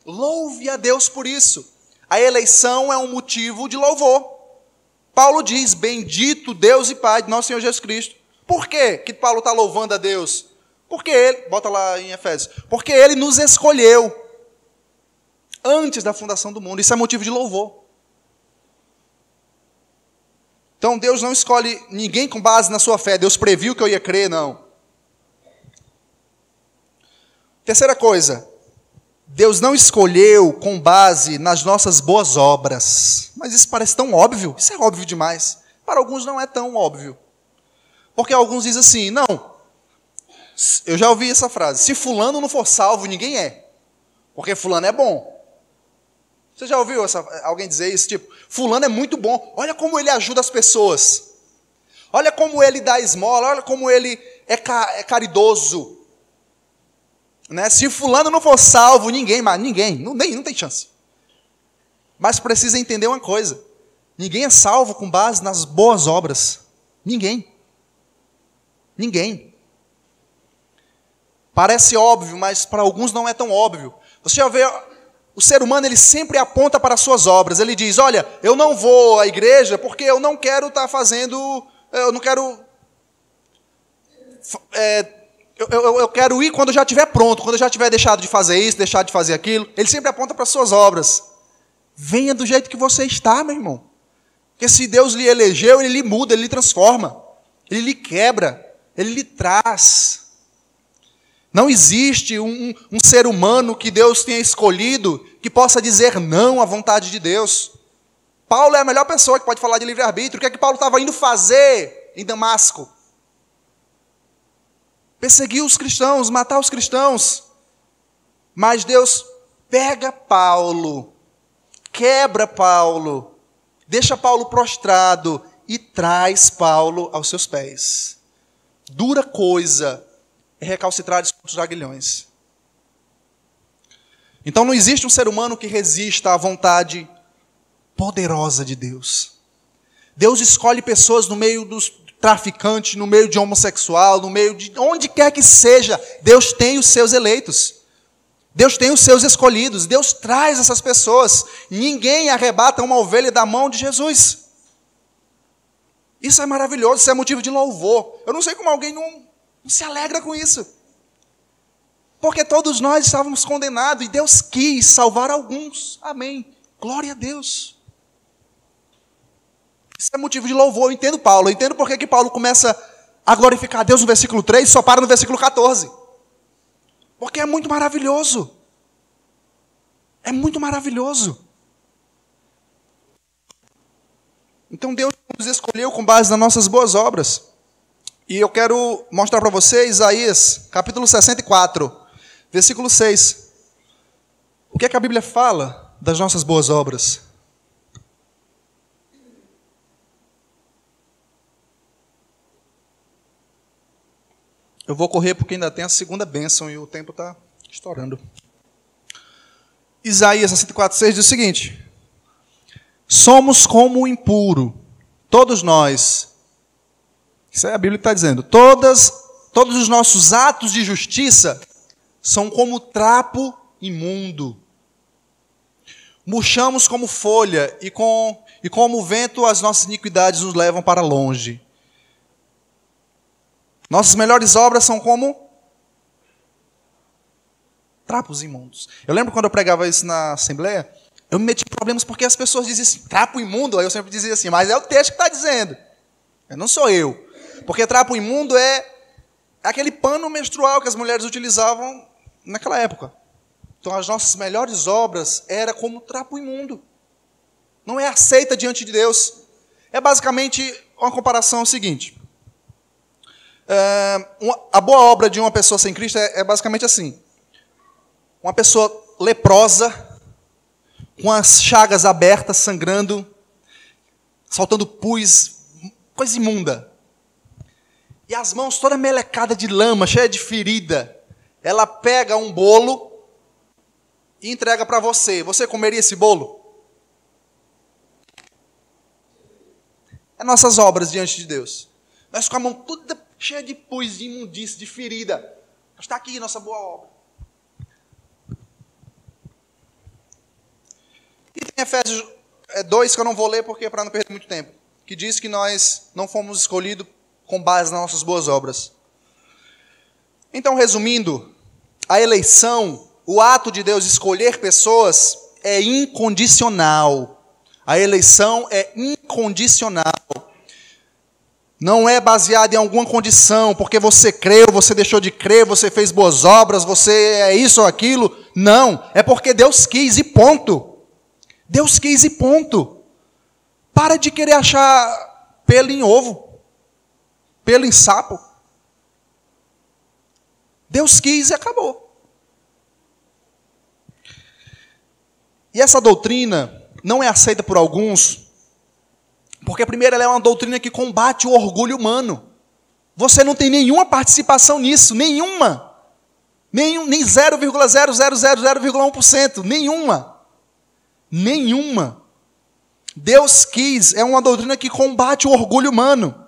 Louve a Deus por isso. A eleição é um motivo de louvor. Paulo diz: Bendito Deus e Pai de nosso Senhor Jesus Cristo por quê que Paulo está louvando a Deus? Porque ele, bota lá em Efésios, porque ele nos escolheu antes da fundação do mundo. Isso é motivo de louvor. Então Deus não escolhe ninguém com base na sua fé. Deus previu que eu ia crer, não. Terceira coisa, Deus não escolheu com base nas nossas boas obras. Mas isso parece tão óbvio. Isso é óbvio demais. Para alguns não é tão óbvio. Porque alguns dizem assim: não, eu já ouvi essa frase: se Fulano não for salvo, ninguém é. Porque Fulano é bom. Você já ouviu essa, alguém dizer isso? Tipo, Fulano é muito bom, olha como ele ajuda as pessoas. Olha como ele dá esmola, olha como ele é, ca, é caridoso. Né? Se Fulano não for salvo, ninguém, mas ninguém, não, nem, não tem chance. Mas precisa entender uma coisa: ninguém é salvo com base nas boas obras. Ninguém. Ninguém. Parece óbvio, mas para alguns não é tão óbvio. Você já vê o ser humano ele sempre aponta para as suas obras. Ele diz: Olha, eu não vou à igreja porque eu não quero estar fazendo, eu não quero. É, eu, eu, eu, quero ir quando já estiver pronto, quando já tiver deixado de fazer isso, deixado de fazer aquilo. Ele sempre aponta para as suas obras. Venha do jeito que você está, meu irmão. Porque se Deus lhe elegeu, ele lhe muda, ele lhe transforma, ele lhe quebra, ele lhe traz. Não existe um, um, ser humano que Deus tenha escolhido que possa dizer não à vontade de Deus. Paulo é a melhor pessoa que pode falar de livre-arbítrio. O que é que Paulo estava indo fazer em Damasco? Perseguir os cristãos, matar os cristãos. Mas Deus pega Paulo, quebra Paulo, deixa Paulo prostrado e traz Paulo aos seus pés. Dura coisa é recalcitrar contra os aguilhões. Então não existe um ser humano que resista à vontade poderosa de Deus. Deus escolhe pessoas no meio dos traficantes, no meio de homossexual, no meio de onde quer que seja. Deus tem os seus eleitos. Deus tem os seus escolhidos. Deus traz essas pessoas. Ninguém arrebata uma ovelha da mão de Jesus. Isso é maravilhoso, isso é motivo de louvor. Eu não sei como alguém não não se alegra com isso. Porque todos nós estávamos condenados e Deus quis salvar alguns. Amém. Glória a Deus. Isso é motivo de louvor. Eu entendo Paulo. Eu entendo porque que Paulo começa a glorificar a Deus no versículo 3 e só para no versículo 14. Porque é muito maravilhoso. É muito maravilhoso. Então Deus nos escolheu com base nas nossas boas obras. E eu quero mostrar para você Isaías, capítulo 64, versículo 6. O que é que a Bíblia fala das nossas boas obras? Eu vou correr porque ainda tem a segunda bênção e o tempo está estourando. Isaías 64, 6 diz o seguinte: Somos como o impuro, todos nós isso é a Bíblia está dizendo. Todas, todos os nossos atos de justiça são como trapo imundo. Murchamos como folha e, com, e como o vento as nossas iniquidades nos levam para longe. Nossas melhores obras são como trapos imundos. Eu lembro quando eu pregava isso na Assembleia, eu me meti em problemas porque as pessoas diziam assim, trapo imundo. Aí eu sempre dizia assim, mas é o texto que está dizendo. Não sou eu. Porque trapo imundo é aquele pano menstrual que as mulheres utilizavam naquela época. Então as nossas melhores obras era como trapo imundo. Não é aceita diante de Deus. É basicamente uma comparação seguinte. É, uma, a boa obra de uma pessoa sem Cristo é, é basicamente assim: uma pessoa leprosa, com as chagas abertas, sangrando, saltando pus, coisa imunda e as mãos toda melecada de lama, cheia de ferida. Ela pega um bolo e entrega para você. Você comeria esse bolo? É nossas obras diante de Deus. Nós com a mão toda cheia de pus, de imundície, de ferida. Está aqui nossa boa obra. E tem Efésios 2 é, que eu não vou ler porque para não perder muito tempo, que diz que nós não fomos escolhidos com base nas nossas boas obras. Então, resumindo, a eleição, o ato de Deus escolher pessoas, é incondicional. A eleição é incondicional. Não é baseada em alguma condição, porque você creu, você deixou de crer, você fez boas obras, você é isso ou aquilo. Não, é porque Deus quis e ponto. Deus quis e ponto. Para de querer achar pelo em ovo, pelo em sapo. Deus quis e acabou. E essa doutrina não é aceita por alguns, porque, primeiro, ela é uma doutrina que combate o orgulho humano. Você não tem nenhuma participação nisso, nenhuma. Nenhum, nem 0,0000,1%, nenhuma. Nenhuma. Deus quis, é uma doutrina que combate o orgulho humano.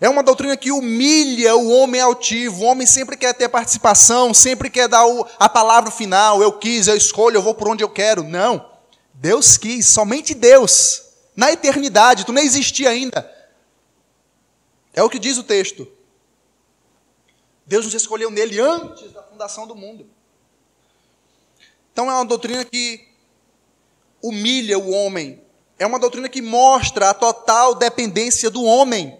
É uma doutrina que humilha o homem altivo. O homem sempre quer ter participação, sempre quer dar a palavra final. Eu quis, eu escolho, eu vou por onde eu quero. Não. Deus quis, somente Deus. Na eternidade, tu nem existia ainda. É o que diz o texto. Deus nos escolheu nele antes da fundação do mundo. Então é uma doutrina que humilha o homem. É uma doutrina que mostra a total dependência do homem.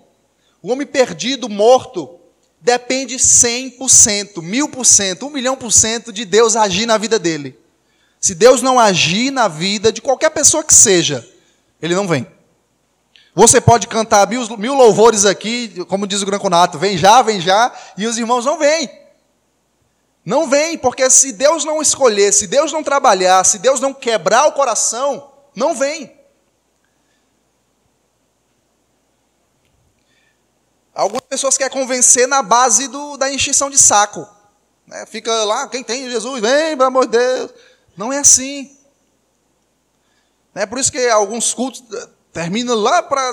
O homem perdido, morto, depende 100%, 1000%, 1 milhão por cento de Deus agir na vida dele. Se Deus não agir na vida de qualquer pessoa que seja, ele não vem. Você pode cantar mil, mil louvores aqui, como diz o Granconato, vem já, vem já, e os irmãos não vêm. Não vem, porque se Deus não escolher, se Deus não trabalhar, se Deus não quebrar o coração, não vem. Algumas pessoas querem convencer na base do, da encheção de saco. Né? Fica lá, quem tem Jesus, vem, pelo amor de Deus. Não é assim. É por isso que alguns cultos eh, terminam lá para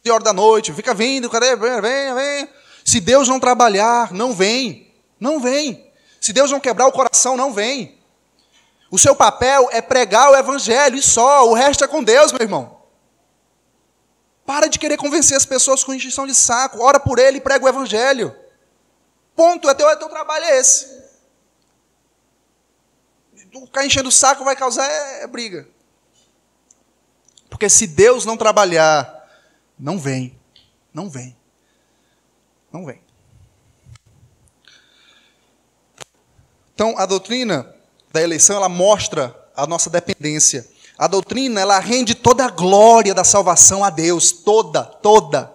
11 horas da noite, fica vindo, cadê? Vem, vem, vem. Se Deus não trabalhar, não vem. Não vem. Se Deus não quebrar o coração, não vem. O seu papel é pregar o evangelho e só, o resto é com Deus, meu irmão. Para de querer convencer as pessoas com injeção de saco. Ora por ele e prega o evangelho. Ponto. É teu, é teu trabalho é esse. Ficar enchendo o saco vai causar é, é briga. Porque se Deus não trabalhar, não vem. Não vem. Não vem. Então, a doutrina da eleição, ela mostra a nossa dependência a doutrina, ela rende toda a glória da salvação a Deus, toda, toda.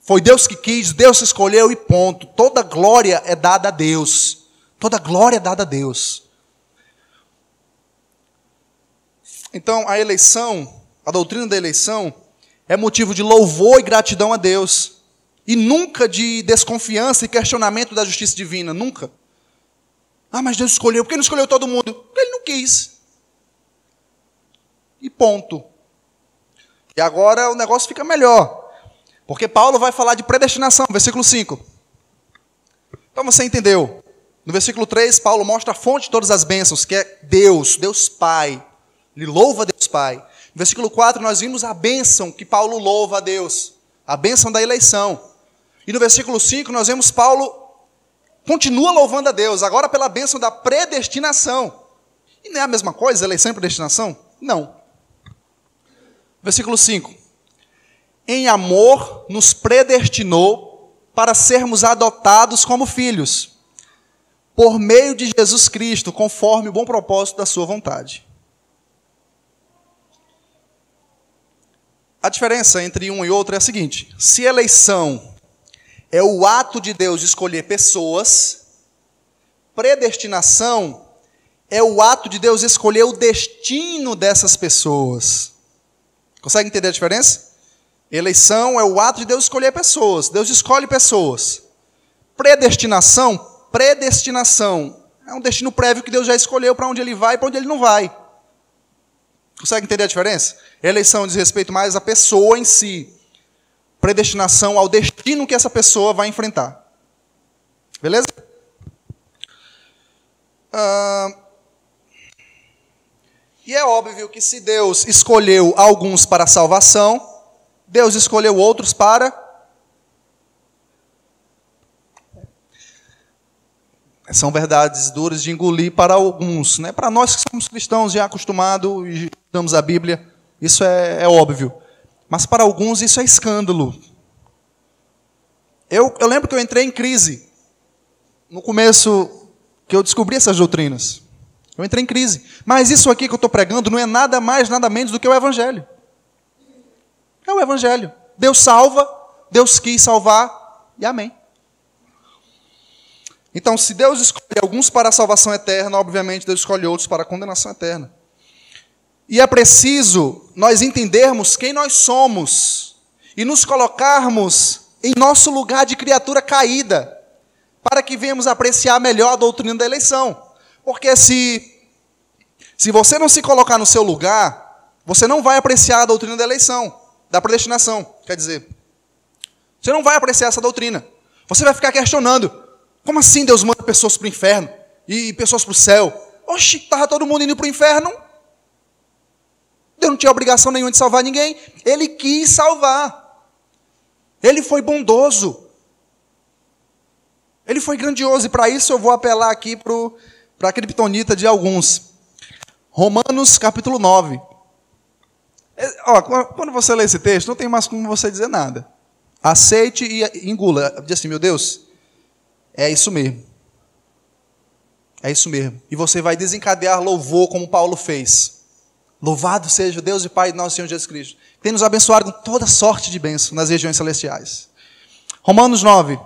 Foi Deus que quis, Deus escolheu e ponto. Toda glória é dada a Deus. Toda glória é dada a Deus. Então, a eleição, a doutrina da eleição, é motivo de louvor e gratidão a Deus. E nunca de desconfiança e questionamento da justiça divina. Nunca. Ah, mas Deus escolheu. Por que não escolheu todo mundo? Porque Ele não quis e ponto. E agora o negócio fica melhor. Porque Paulo vai falar de predestinação, versículo 5. Então você entendeu. No versículo 3, Paulo mostra a fonte de todas as bênçãos, que é Deus, Deus Pai. Ele louva Deus Pai. No versículo 4, nós vimos a bênção que Paulo louva a Deus, a bênção da eleição. E no versículo 5, nós vemos Paulo continua louvando a Deus, agora pela bênção da predestinação. E não é a mesma coisa, eleição e predestinação? Não. Versículo 5: Em amor nos predestinou para sermos adotados como filhos, por meio de Jesus Cristo, conforme o bom propósito da Sua vontade. A diferença entre um e outro é a seguinte: se eleição é o ato de Deus de escolher pessoas, predestinação é o ato de Deus escolher o destino dessas pessoas. Consegue entender a diferença? Eleição é o ato de Deus escolher pessoas. Deus escolhe pessoas. Predestinação, predestinação é um destino prévio que Deus já escolheu para onde ele vai e para onde ele não vai. Consegue entender a diferença? Eleição diz respeito mais à pessoa em si. Predestinação ao destino que essa pessoa vai enfrentar. Beleza? Ah, e é óbvio que se Deus escolheu alguns para salvação, Deus escolheu outros para. São verdades duras de engolir para alguns. Né? Para nós que somos cristãos já acostumados e estudamos a Bíblia, isso é, é óbvio. Mas para alguns isso é escândalo. Eu, eu lembro que eu entrei em crise no começo que eu descobri essas doutrinas. Eu entrei em crise. Mas isso aqui que eu estou pregando não é nada mais, nada menos do que o Evangelho. É o Evangelho. Deus salva, Deus quis salvar, e amém. Então, se Deus escolhe alguns para a salvação eterna, obviamente Deus escolhe outros para a condenação eterna. E é preciso nós entendermos quem nós somos e nos colocarmos em nosso lugar de criatura caída, para que venhamos apreciar melhor a doutrina da eleição. Porque se se você não se colocar no seu lugar, você não vai apreciar a doutrina da eleição, da predestinação, quer dizer. Você não vai apreciar essa doutrina. Você vai ficar questionando: como assim Deus manda pessoas para o inferno e pessoas para o céu? Oxi, estava todo mundo indo para o inferno. Deus não tinha obrigação nenhuma de salvar ninguém. Ele quis salvar. Ele foi bondoso. Ele foi grandioso. E para isso eu vou apelar aqui para a criptonita de alguns. Romanos capítulo 9. É, ó, quando você lê esse texto, não tem mais como você dizer nada. Aceite e engula. Diz assim, meu Deus, é isso mesmo. É isso mesmo. E você vai desencadear louvor como Paulo fez. Louvado seja o Deus e Pai de nosso Senhor Jesus Cristo. Tem nos abençoado com toda sorte de bênção nas regiões celestiais. Romanos 9.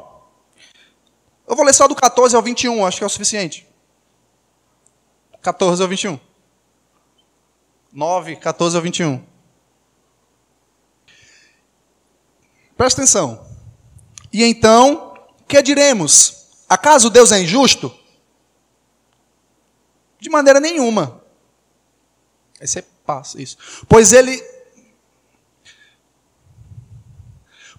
Eu vou ler só do 14 ao 21, acho que é o suficiente. 14 ao 21. 9, 14 ao 21. Presta atenção. E então, que diremos? Acaso Deus é injusto? De maneira nenhuma. Aí você passa isso. Pois ele.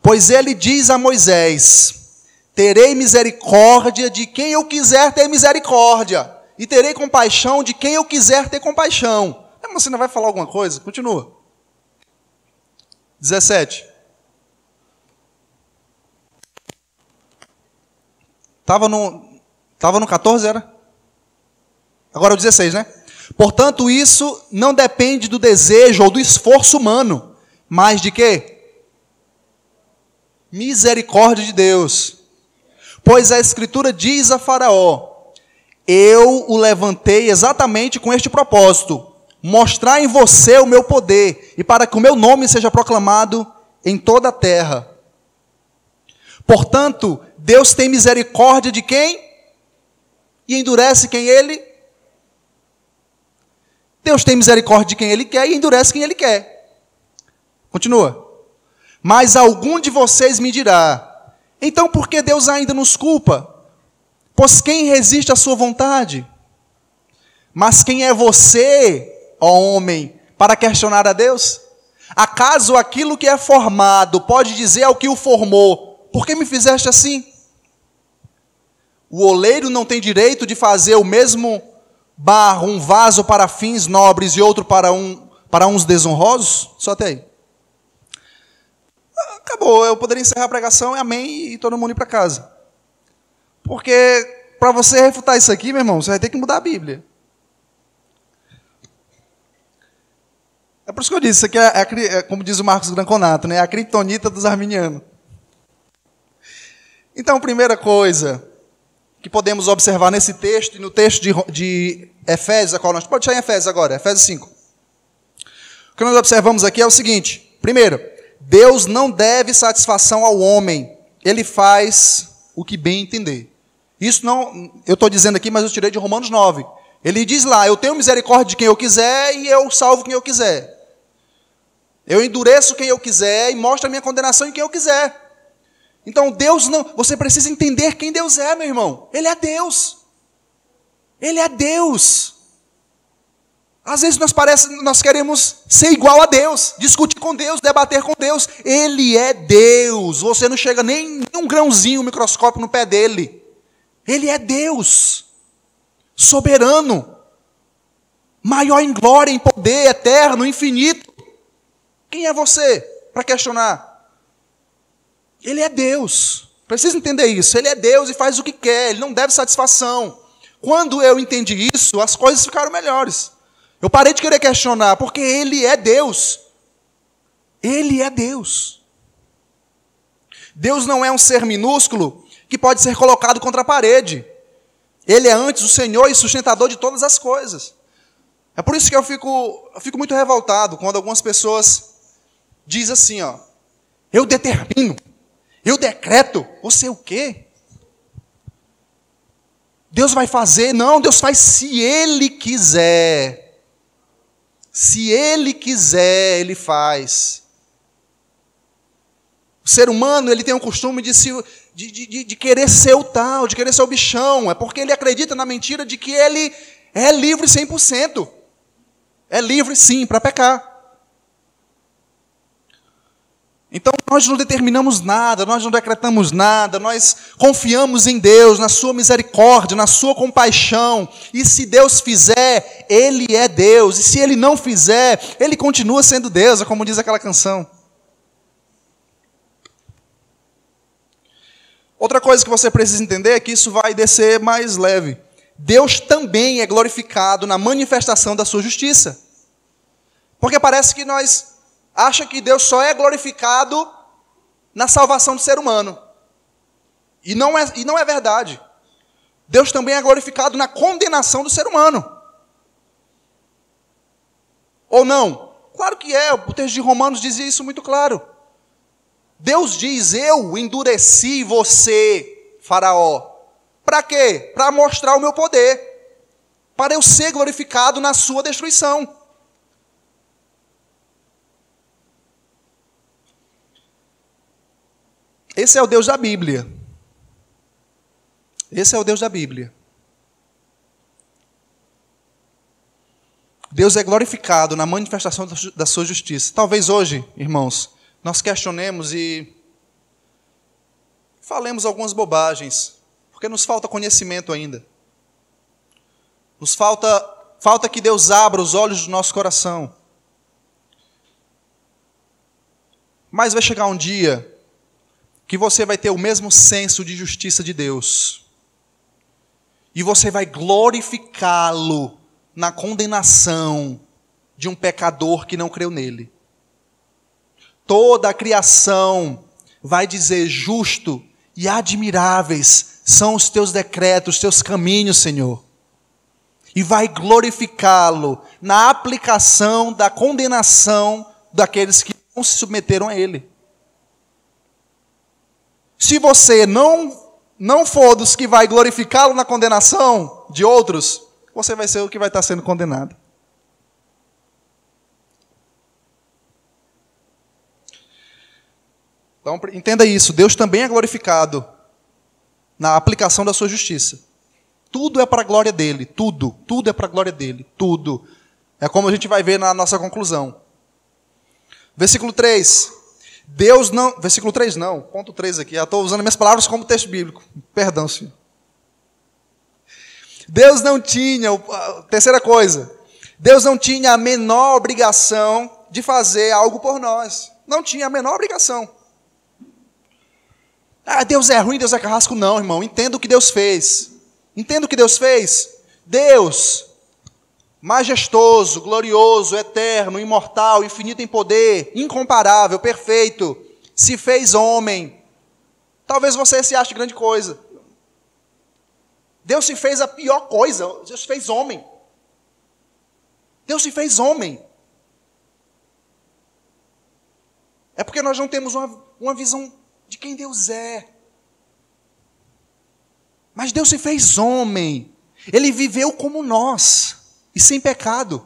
Pois ele diz a Moisés: Terei misericórdia de quem eu quiser ter misericórdia, e terei compaixão de quem eu quiser ter compaixão. Mas você não vai falar alguma coisa? Continua. 17. Estava no, tava no 14, era? Agora é o 16, né? Portanto, isso não depende do desejo ou do esforço humano, mas de quê? Misericórdia de Deus. Pois a Escritura diz a Faraó: Eu o levantei exatamente com este propósito, mostrar em você o meu poder, e para que o meu nome seja proclamado em toda a terra. Portanto, Deus tem misericórdia de quem? E endurece quem ele? Deus tem misericórdia de quem ele quer e endurece quem ele quer. Continua. Mas algum de vocês me dirá: então por que Deus ainda nos culpa? Pois quem resiste à sua vontade? Mas quem é você, ó homem, para questionar a Deus? Acaso aquilo que é formado pode dizer ao que o formou: por que me fizeste assim? O oleiro não tem direito de fazer o mesmo barro, um vaso para fins nobres e outro para, um, para uns desonrosos? Só até aí. Acabou, eu poderia encerrar a pregação e amém e todo mundo ir para casa. Porque para você refutar isso aqui, meu irmão, você vai ter que mudar a Bíblia. É por isso que eu disse, isso aqui é, é, é como diz o Marcos Granconato, né? É a criptonita dos arminianos. Então, primeira coisa, que podemos observar nesse texto e no texto de, de Efésios, a qual nós. Pode deixar em Efésios agora, Efésios 5. O que nós observamos aqui é o seguinte: primeiro, Deus não deve satisfação ao homem, ele faz o que bem entender. Isso não, eu estou dizendo aqui, mas eu tirei de Romanos 9. Ele diz lá: Eu tenho misericórdia de quem eu quiser e eu salvo quem eu quiser. Eu endureço quem eu quiser e mostro a minha condenação em quem eu quiser. Então Deus não. Você precisa entender quem Deus é, meu irmão. Ele é Deus. Ele é Deus. Às vezes nós parece, nós queremos ser igual a Deus, discutir com Deus, debater com Deus. Ele é Deus. Você não chega nem um grãozinho, um microscópio no pé dele. Ele é Deus. Soberano. Maior em glória, em poder, eterno, infinito. Quem é você para questionar? Ele é Deus. Precisa entender isso. Ele é Deus e faz o que quer, ele não deve satisfação. Quando eu entendi isso, as coisas ficaram melhores. Eu parei de querer questionar, porque ele é Deus. Ele é Deus. Deus não é um ser minúsculo que pode ser colocado contra a parede. Ele é antes o Senhor e sustentador de todas as coisas. É por isso que eu fico, eu fico muito revoltado quando algumas pessoas dizem assim, ó, eu determino, eu decreto, você o quê? Deus vai fazer? Não, Deus faz se Ele quiser. Se Ele quiser, Ele faz. O ser humano ele tem o costume de, se, de, de, de querer ser o tal, de querer ser o bichão. É porque ele acredita na mentira de que ele é livre 100%. É livre, sim, para pecar. Então nós não determinamos nada, nós não decretamos nada, nós confiamos em Deus, na Sua misericórdia, na Sua compaixão. E se Deus fizer, Ele é Deus. E se Ele não fizer, Ele continua sendo Deus, é como diz aquela canção. Outra coisa que você precisa entender é que isso vai descer mais leve. Deus também é glorificado na manifestação da sua justiça. Porque parece que nós acha que Deus só é glorificado na salvação do ser humano. E não é, e não é verdade. Deus também é glorificado na condenação do ser humano. Ou não? Claro que é, o texto de Romanos dizia isso muito claro. Deus diz: Eu endureci você, Faraó. Para quê? Para mostrar o meu poder. Para eu ser glorificado na sua destruição. Esse é o Deus da Bíblia. Esse é o Deus da Bíblia. Deus é glorificado na manifestação da sua justiça. Talvez hoje, irmãos, nós questionemos e falemos algumas bobagens, porque nos falta conhecimento ainda. Nos falta falta que Deus abra os olhos do nosso coração. Mas vai chegar um dia que você vai ter o mesmo senso de justiça de Deus. E você vai glorificá-lo na condenação de um pecador que não creu nele. Toda a criação vai dizer: justo e admiráveis são os teus decretos, os teus caminhos, Senhor. E vai glorificá-lo na aplicação da condenação daqueles que não se submeteram a Ele. Se você não não for dos que vai glorificá-lo na condenação de outros, você vai ser o que vai estar sendo condenado. Então, entenda isso: Deus também é glorificado na aplicação da sua justiça. Tudo é para a glória dele, tudo, tudo é para a glória dele, tudo. É como a gente vai ver na nossa conclusão. Versículo 3. Deus não. Versículo 3 não, ponto 3 aqui. Já estou usando minhas palavras como texto bíblico. Perdão, senhor. Deus não tinha. Terceira coisa. Deus não tinha a menor obrigação de fazer algo por nós. Não tinha a menor obrigação. Ah, Deus é ruim, Deus é carrasco. Não, irmão. Entenda o que Deus fez. Entenda o que Deus fez. Deus, majestoso, glorioso, eterno, imortal, infinito em poder, incomparável, perfeito, se fez homem. Talvez você se ache grande coisa. Deus se fez a pior coisa. Deus se fez homem. Deus se fez homem. É porque nós não temos uma, uma visão de quem Deus é. Mas Deus se fez homem. Ele viveu como nós e sem pecado.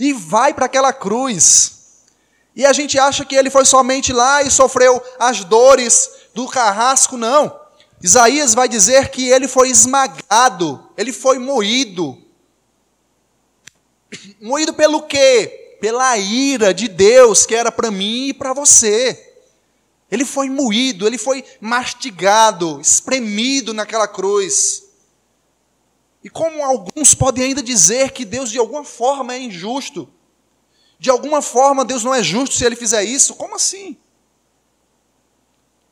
E vai para aquela cruz. E a gente acha que ele foi somente lá e sofreu as dores do carrasco, não. Isaías vai dizer que ele foi esmagado, ele foi moído. Moído pelo quê? Pela ira de Deus que era para mim e para você. Ele foi moído, ele foi mastigado, espremido naquela cruz. E como alguns podem ainda dizer que Deus de alguma forma é injusto, de alguma forma Deus não é justo se ele fizer isso, como assim?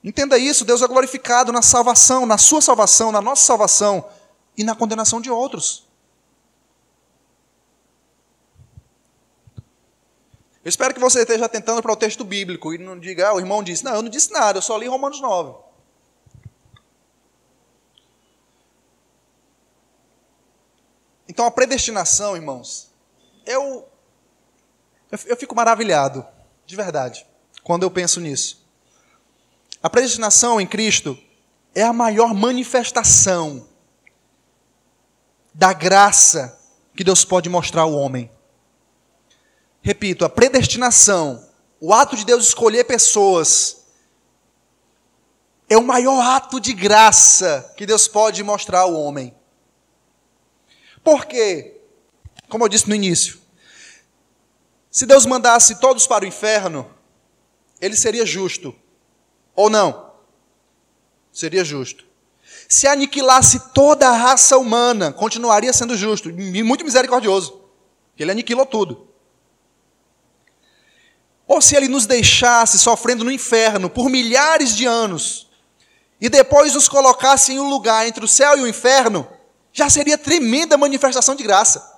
Entenda isso, Deus é glorificado na salvação, na sua salvação, na nossa salvação e na condenação de outros. Eu espero que você esteja atentando para o texto bíblico e não diga, ah, o irmão disse. Não, eu não disse nada, eu só li Romanos 9. Então a predestinação, irmãos, eu, eu, eu fico maravilhado, de verdade, quando eu penso nisso. A predestinação em Cristo é a maior manifestação da graça que Deus pode mostrar ao homem. Repito, a predestinação, o ato de Deus escolher pessoas, é o maior ato de graça que Deus pode mostrar ao homem. Por quê? Como eu disse no início, se Deus mandasse todos para o inferno, ele seria justo. Ou não? Seria justo. Se aniquilasse toda a raça humana, continuaria sendo justo e muito misericordioso. Ele aniquilou tudo. Ou se ele nos deixasse sofrendo no inferno por milhares de anos e depois nos colocasse em um lugar entre o céu e o inferno, já seria tremenda manifestação de graça.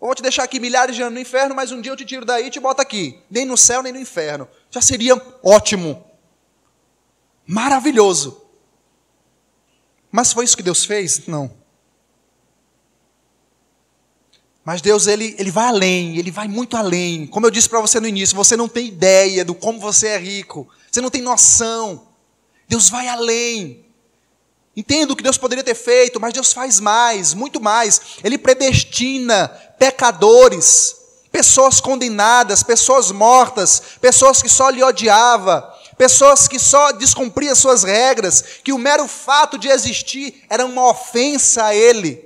vou te deixar aqui milhares de anos no inferno, mas um dia eu te tiro daí e te boto aqui. Nem no céu, nem no inferno. Já seria ótimo. Maravilhoso. Mas foi isso que Deus fez? Não. Mas Deus, ele, ele vai além, ele vai muito além. Como eu disse para você no início, você não tem ideia do como você é rico. Você não tem noção. Deus vai além. Entendo o que Deus poderia ter feito, mas Deus faz mais, muito mais. Ele predestina pecadores, pessoas condenadas, pessoas mortas, pessoas que só lhe odiava, pessoas que só descumpriam suas regras, que o mero fato de existir era uma ofensa a ele.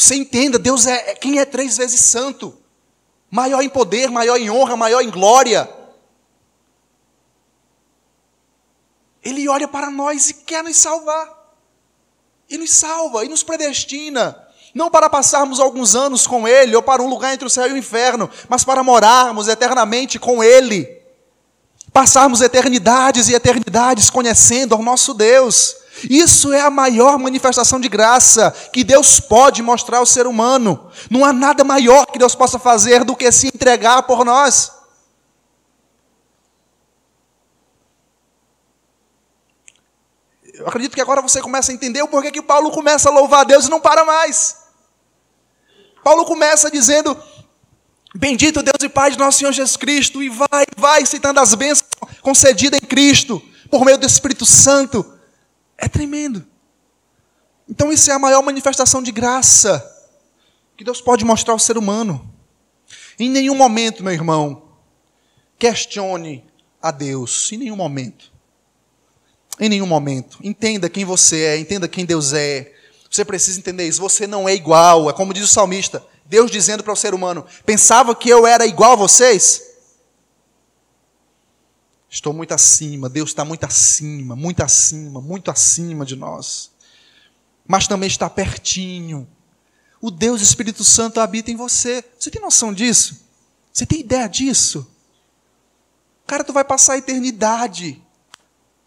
Você entenda, Deus é, é quem é três vezes santo, maior em poder, maior em honra, maior em glória. Ele olha para nós e quer nos salvar. E nos salva, e nos predestina. Não para passarmos alguns anos com Ele, ou para um lugar entre o céu e o inferno, mas para morarmos eternamente com Ele. Passarmos eternidades e eternidades conhecendo ao nosso Deus. Isso é a maior manifestação de graça que Deus pode mostrar ao ser humano. Não há nada maior que Deus possa fazer do que se entregar por nós. Eu acredito que agora você começa a entender o porquê que Paulo começa a louvar a Deus e não para mais. Paulo começa dizendo: Bendito Deus e Pai de nosso Senhor Jesus Cristo, e vai, vai citando as bênçãos concedidas em Cristo, por meio do Espírito Santo. É tremendo. Então, isso é a maior manifestação de graça que Deus pode mostrar ao ser humano. Em nenhum momento, meu irmão, questione a Deus, em nenhum momento. Em nenhum momento. Entenda quem você é, entenda quem Deus é. Você precisa entender isso. Você não é igual. É como diz o salmista. Deus dizendo para o ser humano: Pensava que eu era igual a vocês? Estou muito acima. Deus está muito acima, muito acima, muito acima de nós. Mas também está pertinho. O Deus Espírito Santo habita em você. Você tem noção disso? Você tem ideia disso? Cara, tu vai passar a eternidade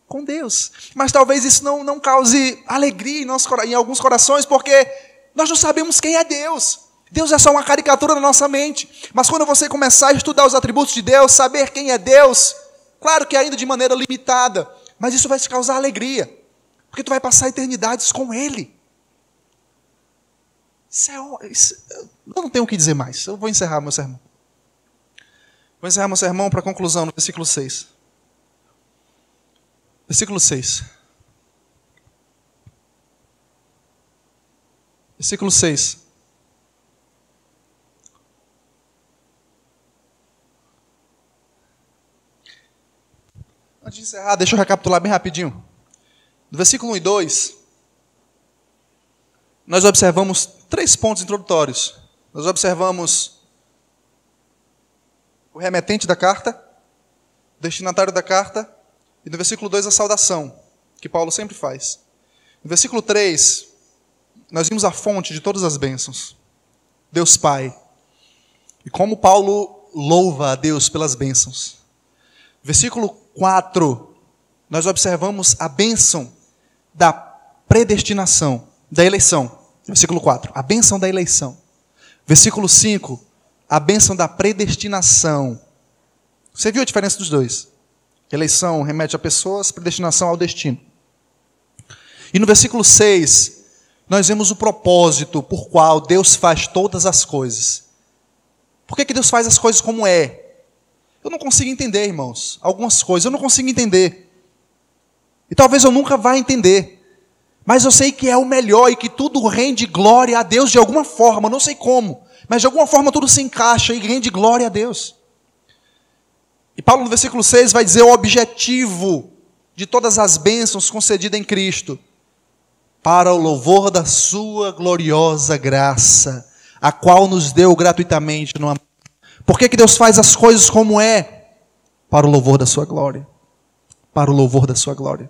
com Deus. Mas talvez isso não, não cause alegria em, nosso, em alguns corações, porque nós não sabemos quem é Deus. Deus é só uma caricatura na nossa mente. Mas quando você começar a estudar os atributos de Deus, saber quem é Deus, claro que ainda de maneira limitada, mas isso vai te causar alegria. Porque tu vai passar eternidades com Ele. Isso é, isso, eu não tenho o que dizer mais. Eu vou encerrar meu sermão. Vou encerrar meu sermão para a conclusão, no versículo 6. Versículo 6. Versículo 6. Antes de encerrar, deixa eu recapitular bem rapidinho. No versículo 1 e 2, nós observamos três pontos introdutórios. Nós observamos o remetente da carta, o destinatário da carta e no versículo 2, a saudação, que Paulo sempre faz. No versículo 3, nós vimos a fonte de todas as bênçãos, Deus Pai. E como Paulo louva a Deus pelas bênçãos. Versículo 4, nós observamos a bênção da predestinação, da eleição. Versículo 4, a bênção da eleição. Versículo 5, a bênção da predestinação. Você viu a diferença dos dois? Eleição remete a pessoas, predestinação ao destino. E no versículo 6, nós vemos o propósito por qual Deus faz todas as coisas. Por que, que Deus faz as coisas como é? Eu não consigo entender, irmãos. Algumas coisas eu não consigo entender. E talvez eu nunca vá entender. Mas eu sei que é o melhor e que tudo rende glória a Deus de alguma forma, não sei como, mas de alguma forma tudo se encaixa e rende glória a Deus. E Paulo no versículo 6 vai dizer o objetivo de todas as bênçãos concedidas em Cristo, para o louvor da sua gloriosa graça, a qual nos deu gratuitamente no amor. Por que, que Deus faz as coisas como é? Para o louvor da sua glória. Para o louvor da sua glória.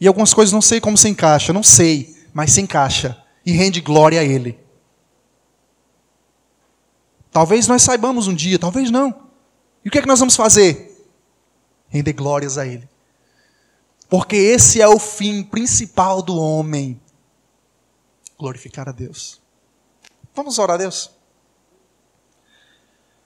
E algumas coisas não sei como se encaixa, não sei, mas se encaixa e rende glória a Ele. Talvez nós saibamos um dia, talvez não. E o que é que nós vamos fazer? Render glórias a Ele. Porque esse é o fim principal do homem glorificar a Deus. Vamos orar a Deus?